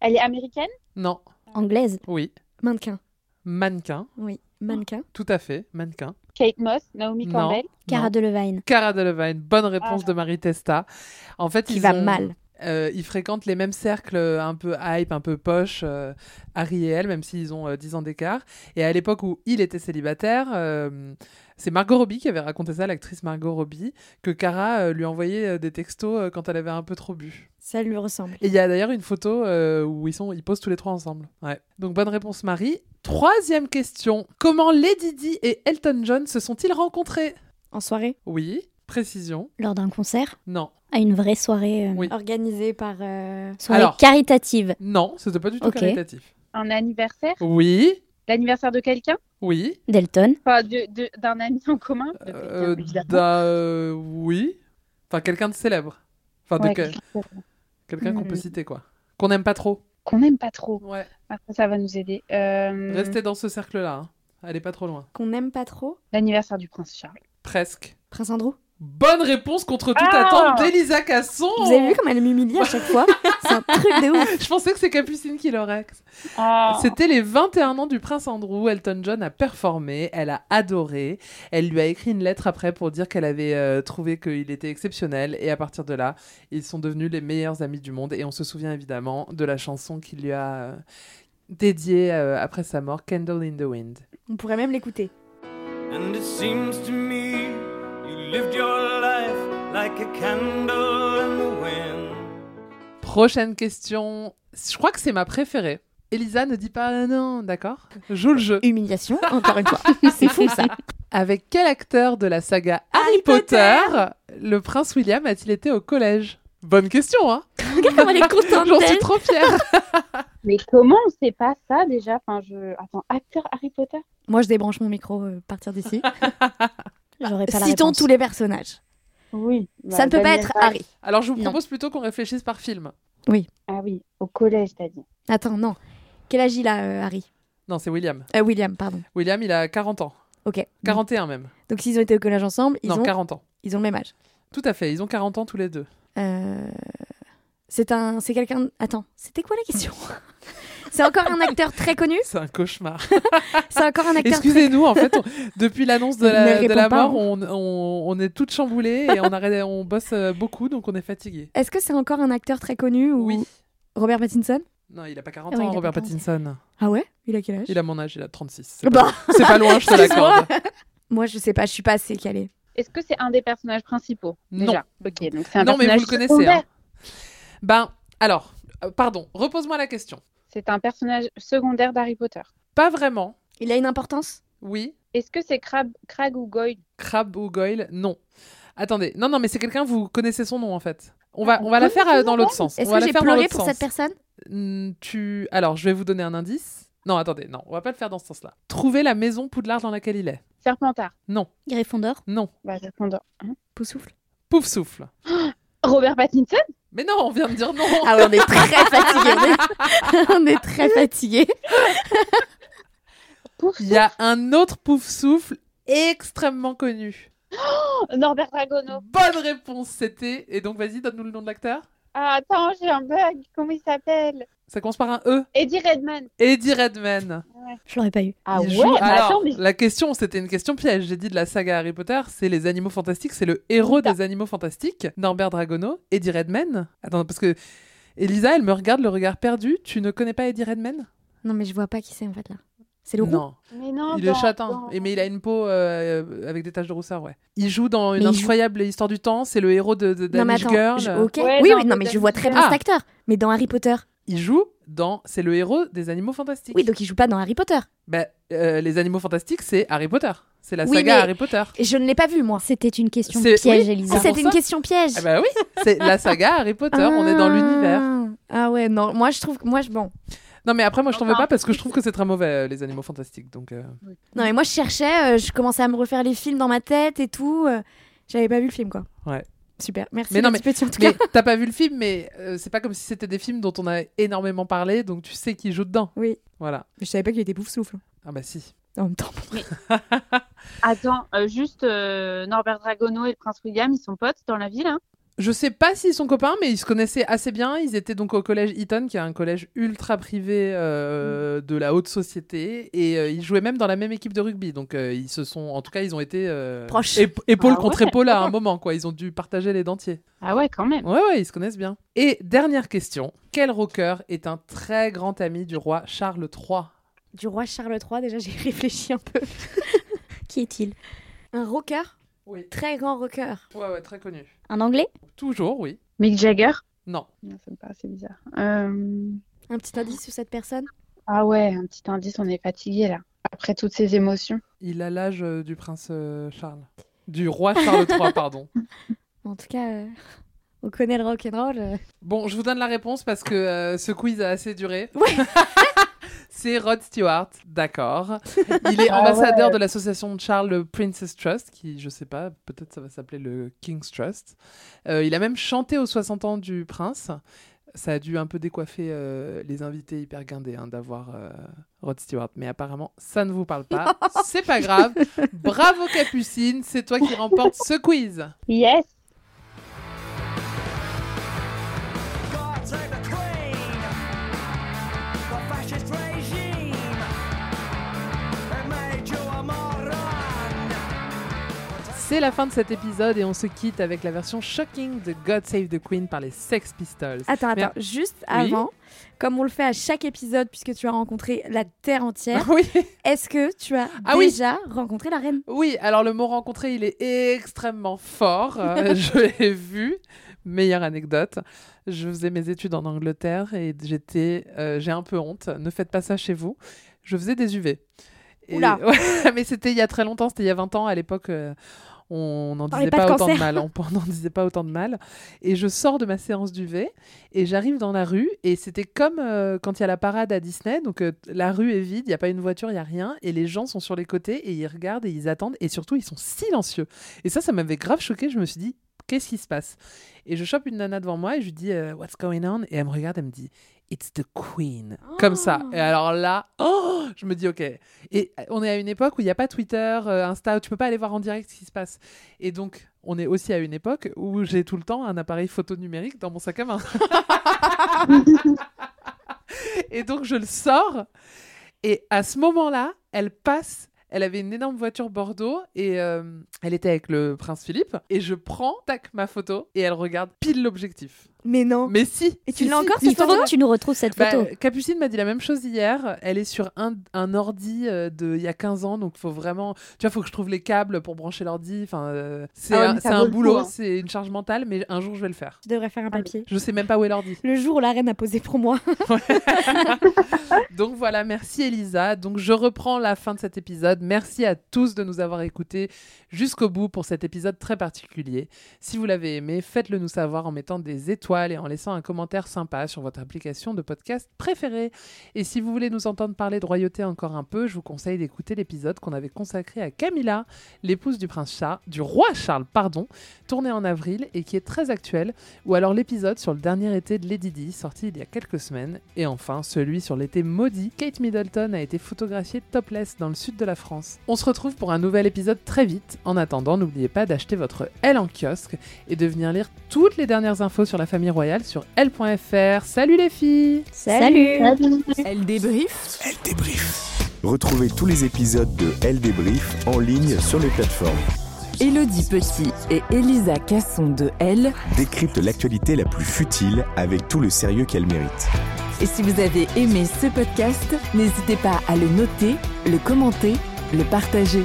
Elle est américaine? Non. Anglaise? Oui. Mannequin. Mannequin. Oui, mannequin. Tout à fait, mannequin. Kate Moss, Naomi Non. Campbell. Cara Non. Delevingne. Cara Delevingne, bonne réponse de Marie Testa. En fait, Qui ils va ont- mal. Euh, ils fréquentent les mêmes cercles euh, un peu hype, un peu poche, euh, Harry et elle, même s'ils ont euh, 10 ans d'écart. Et à l'époque où il était célibataire, euh, c'est Margot Robbie qui avait raconté ça, l'actrice Margot Robbie, que Cara euh, lui envoyait euh, des textos euh, quand elle avait un peu trop bu. Ça lui ressemble. Et il y a d'ailleurs une photo euh, où ils, sont, ils posent tous les trois ensemble. Ouais. Donc bonne réponse Marie. Troisième question. Comment Lady Di et Elton John se sont-ils rencontrés? En soirée? Oui, précision. Lors d'un concert? Non. À une vraie soirée. euh, Oui. Organisée par. euh, Soirée Alors. caritative. Non, c'était pas du tout caritatif. Un anniversaire? Oui, L'anniversaire de quelqu'un? Oui. Delton. Enfin, de- de- d'un ami en commun? Euh, d'un- euh, oui. Enfin, quelqu'un de célèbre. Enfin, Ouais, quel- quelqu'un qu'on peut Hmm. citer, quoi. Qu'on n'aime pas trop. Qu'on n'aime pas trop. Ouais. Après, ça va nous aider. Euh, Restez dans ce cercle-là. hein. Allez pas trop loin. Qu'on n'aime pas trop. L'anniversaire du prince Charles. Presque. Prince Andrew? Bonne réponse contre toute Ah attente d'Elisa Casson. Vous avez vu comme elle m'humilie à chaque fois? C'est un truc de ouf. Je pensais que c'est Capucine qui l'aurait. Ah. C'était les 21 ans du prince Andrew. Elton John a performé, elle a adoré. Elle lui a écrit une lettre après pour dire qu'elle avait euh, trouvé qu'il était exceptionnel. Et à partir de là, ils sont devenus les meilleurs amis du monde. Et on se souvient évidemment de la chanson qu'il lui a euh, dédiée euh, après sa mort, Candle in the Wind. On pourrait même l'écouter. And it seems to me Prochaine question. Je crois que c'est ma préférée. Elisa ne dit pas non, d'accord? Joue le jeu. Humiliation, encore une fois. C'est fou ça. Avec quel acteur de la saga Harry Potter, le prince William a-t-il été au collège? Bonne question, hein Regarde comment elle est contente J'en suis trop fière. Mais comment on sait pas ça déjà? Enfin, je... Attends, acteur Harry Potter? Moi, je débranche mon micro euh, à partir d'ici. J'aurais pas la Citons réponse. tous les personnages. Oui. Ça ne peut pas être Harry. Alors je vous Non. propose plutôt qu'on réfléchisse par film. Oui. Ah oui, au collège, t'as dit. Attends, non. Quel âge il a, euh, Harry? Non, c'est William. Euh, William, pardon. William, il a 40 ans. Ok. 41 même. Donc s'ils ont été au collège ensemble, ils non, ont 40 ans. ils ont le même âge. Tout à fait, ils ont 40 ans tous les deux. Euh, C'est un, c'est quelqu'un. Attends, c'était quoi la question? C'est encore un acteur très connu. C'est un cauchemar. C'est encore un acteur. Excusez-nous, en fait, on- depuis l'annonce de la, de mort, on, on, on est toutes chamboulées et on, arrête, on bosse euh, beaucoup, donc on est fatigué. Est-ce que c'est encore un acteur très connu ou Oui. Robert Pattinson? Non, il a pas 40 Ah ans, Robert pas 40. Pattinson. Ah ouais? Il a quel âge? Il a mon âge, il a 36. C'est Bah. pas, c'est pas loin, je te l'accorde. Moi, je sais pas, je suis pas assez calée. Est-ce que c'est un des personnages principaux Non. Déjà? Ok, donc c'est un Non, mais personnage vous le connaissez. secondaire. hein. Ben, alors, euh, pardon, repose-moi la question. C'est un personnage secondaire d'Harry Potter. Pas vraiment. Il a une importance? Oui. Est-ce que c'est Crab, Crag ou Goyle? Crab ou Goyle? Non. Attendez, non, non, mais c'est quelqu'un, vous connaissez son nom en fait. On va, Ah, on va la faire euh, dans l'autre sens. Est-ce que j'ai pleuré pour cette personne? Hmm, tu... Alors, je vais vous donner un indice. Non, attendez, non, on va pas le faire dans ce sens-là. Trouvez la maison Poudlard dans laquelle il est. Serpentard. Non, Gryffondor? non. Bah, Gryffondor. Hein Poussoufle. Pouf souffle. Robert Pattinson Mais non, on vient de dire non. Ah ouais, on est très fatigués. On est, très fatigués. Pouf. Il y a un autre pouf souffle extrêmement connu. Norbert Dragono. Bonne réponse, c'était. Et donc, vas-y, donne-nous le nom de l'acteur. Ah, attends, j'ai un bug. Comment il s'appelle? Ça commence par un E. Eddie Redmayne. Eddie Redmayne. Je l'aurais pas eu. Ah Il ouais, joue- mais Alors, attends, mais la question, c'était une question piège. J'ai dit de la saga Harry Potter, c'est les animaux fantastiques, c'est le héros des animaux fantastiques, Norbert Dragono, Eddie Redmayne. Attends, parce que Elisa, elle me regarde le regard perdu. Tu ne connais pas Eddie Redmayne? Non, mais je vois pas qui c'est en fait là. C'est le roux? Non. Mais non, Il est châtain, et mais il a une peau euh, avec des taches de rousseur, ouais. Il joue dans une Mais il joue- incroyable histoire du temps, c'est le héros de, de Non, mais attends. Girl. je- ok. Ouais, oui, non, oui, non, mais je vois très bien Ah. cet acteur. Mais dans Harry Potter. Il joue dans. C'est le héros des animaux fantastiques. Oui, donc il joue pas dans Harry Potter. Bah, euh, les animaux fantastiques, c'est Harry Potter. C'est la Oui, saga mais- Harry Potter. Et je ne l'ai pas vu, moi. C'était une question piège, oui. Elisa. Ah, c'était une question piège. Ah bah oui, c'est la saga Harry Potter. On est dans Ah. l'univers. Ah ouais, non, moi je trouve moi je bon. Non, mais après, moi, je t'en veux pas parce que je trouve que c'est très mauvais, euh, les animaux fantastiques. Donc, euh, Non mais moi je cherchais, euh, je commençais à me refaire les films dans ma tête et tout. euh, J'avais pas vu le film quoi. ouais. Super, merci. Mais non, mais, petit petit, en tout mais cas. t'as pas vu le film, mais euh, c'est pas comme si c'était des films dont on a énormément parlé, donc tu sais qui joue dedans. Oui, Voilà. mais je savais pas qu'il était pouf souffle. Ah bah si. En même temps. Attends, euh, juste euh, Norbert Dragono et le prince William, ils sont potes dans la ville. Hein? Je sais pas s'ils sont copains, mais ils se connaissaient assez bien. Ils étaient donc au collège Eton, qui est un collège ultra privé euh, de la haute société, et euh, ils jouaient même dans la même équipe de rugby. Donc euh, ils se sont, en tout cas, ils ont été euh, Proches. ép- épaule Ah contre ouais. épaule à un moment, quoi. Ils ont dû partager les dentiers. Ah ouais, quand même. Ouais, ouais, ils se connaissent bien. Et dernière question quel rocker est un très grand ami du roi Charles III Du roi Charles III, déjà, j'ai réfléchi un peu. Qui est-il? Un rocker? Oui. Très grand rocker. Ouais, ouais, très connu. Un anglais? Toujours, oui. Mick Jagger? Non. Non, ça me paraît assez bizarre. Euh, Un petit indice sur cette personne? Ah ouais, un petit indice, on est fatigué là. Après toutes ces émotions. Il a l'âge euh, du prince euh, Charles. Du roi Charles III, pardon. En tout cas, euh, on connaît le rock'n'roll. euh. Bon, je vous donne la réponse parce que euh, ce quiz a assez duré. C'est Rod Stewart, d'accord. Il est Ah ambassadeur ouais. de l'association de Charles le Princess Trust, qui, je sais pas, peut-être ça va s'appeler le King's Trust. Euh, il a même chanté aux 60 ans du prince. Ça a dû un peu décoiffer euh, les invités hyper guindés hein, d'avoir euh, Rod Stewart. Mais apparemment, ça ne vous parle pas. C'est pas grave. Bravo Capucine, c'est toi qui remporte ce quiz. Yes C'est la fin de cet épisode et on se quitte avec la version shocking de God Save the Queen par les Sex Pistols. Attends, Mais- attends, juste Oui. avant, comme on le fait à chaque épisode, puisque tu as rencontré la Terre entière, Oui. est-ce que tu as Ah oui. déjà rencontré la reine? Oui, alors le mot rencontré, il est extrêmement fort. Euh, je l'ai vu. Meilleure anecdote. Je faisais mes études en Angleterre et j'étais, euh, j'ai un peu honte. Ne faites pas ça chez vous. Je faisais des UV. Et- Oula. Ouais, mais c'était il y a très longtemps, c'était il y a 20 ans. À l'époque, euh, on n'en disait pas pas, de autant de mal. On n'en disait pas autant de mal. Et je sors de ma séance d'UV et j'arrive dans la rue et c'était comme euh, quand il y a la parade à Disney. Donc euh, la rue est vide, il n'y a pas une voiture, il n'y a rien. Et les gens sont sur les côtés et ils regardent et ils attendent. Et surtout, ils sont silencieux. Et ça, ça m'avait grave choqué. Je me suis dit, qu'est-ce qui se passe? Et je chope une nana devant moi et je lui dis, euh, What's going on? Et elle me regarde, elle me dit, It's the Queen. Comme ça. Et alors là, oh, je me dis, ok. Et on est à une époque où il n'y a pas Twitter, euh, Insta, où tu peux pas aller voir en direct ce qui se passe. Et donc, on est aussi à une époque où j'ai tout le temps un appareil photo numérique dans mon sac à main. et donc, je le sors. Et à ce moment-là, elle passe. Elle avait une énorme voiture Bordeaux et euh, elle était avec le prince Philippe. Et je prends, tac, ma photo et elle regarde pile l'objectif. Mais non. Mais si. Et tu si, l'as si. encore, Il cette photo que tu nous retrouves cette Bah, photo. Capucine m'a dit la même chose hier. Elle est sur un, un ordi euh, de il y a 15 ans, donc faut vraiment. Tu vois, faut que je trouve les câbles pour brancher l'ordi. Enfin, euh, c'est Ah ouais, un, c'est un boulot, hein. c'est une charge mentale, mais un jour je vais le faire. Tu devrais faire un papier. Je sais même pas où est l'ordi. Le jour où la reine a posé pour moi. Donc voilà, merci Elisa. Donc je reprends la fin de cet épisode. Merci à tous de nous avoir écoutés jusqu'au bout pour cet épisode très particulier. Si vous l'avez aimé, faites-le nous savoir en mettant des étoiles et en laissant un commentaire sympa sur votre application de podcast préférée. Et si vous voulez nous entendre parler de royauté encore un peu, je vous conseille d'écouter l'épisode qu'on avait consacré à Camilla, l'épouse du prince Charles, du roi Charles, pardon, tourné en avril et qui est très actuel, ou alors l'épisode sur le dernier été de Lady Di, sorti il y a quelques semaines, et enfin celui sur l'été maudit. Kate Middleton a été photographiée topless dans le sud de la France. On se retrouve pour un nouvel épisode très vite. En attendant, n'oubliez pas d'acheter votre L en kiosque et de venir lire toutes les dernières infos sur la famille royale sur L.fr. Salut les filles Salut. Elle débrief. Elle débrief. Retrouvez tous les épisodes de Elle débrief en ligne sur les plateformes. Elodie Petit et Elisa Casson de Elle. Décrypte l'actualité la plus futile avec tout le sérieux qu'elle mérite. Et si vous avez aimé ce podcast, n'hésitez pas à le noter, le commenter, le partager.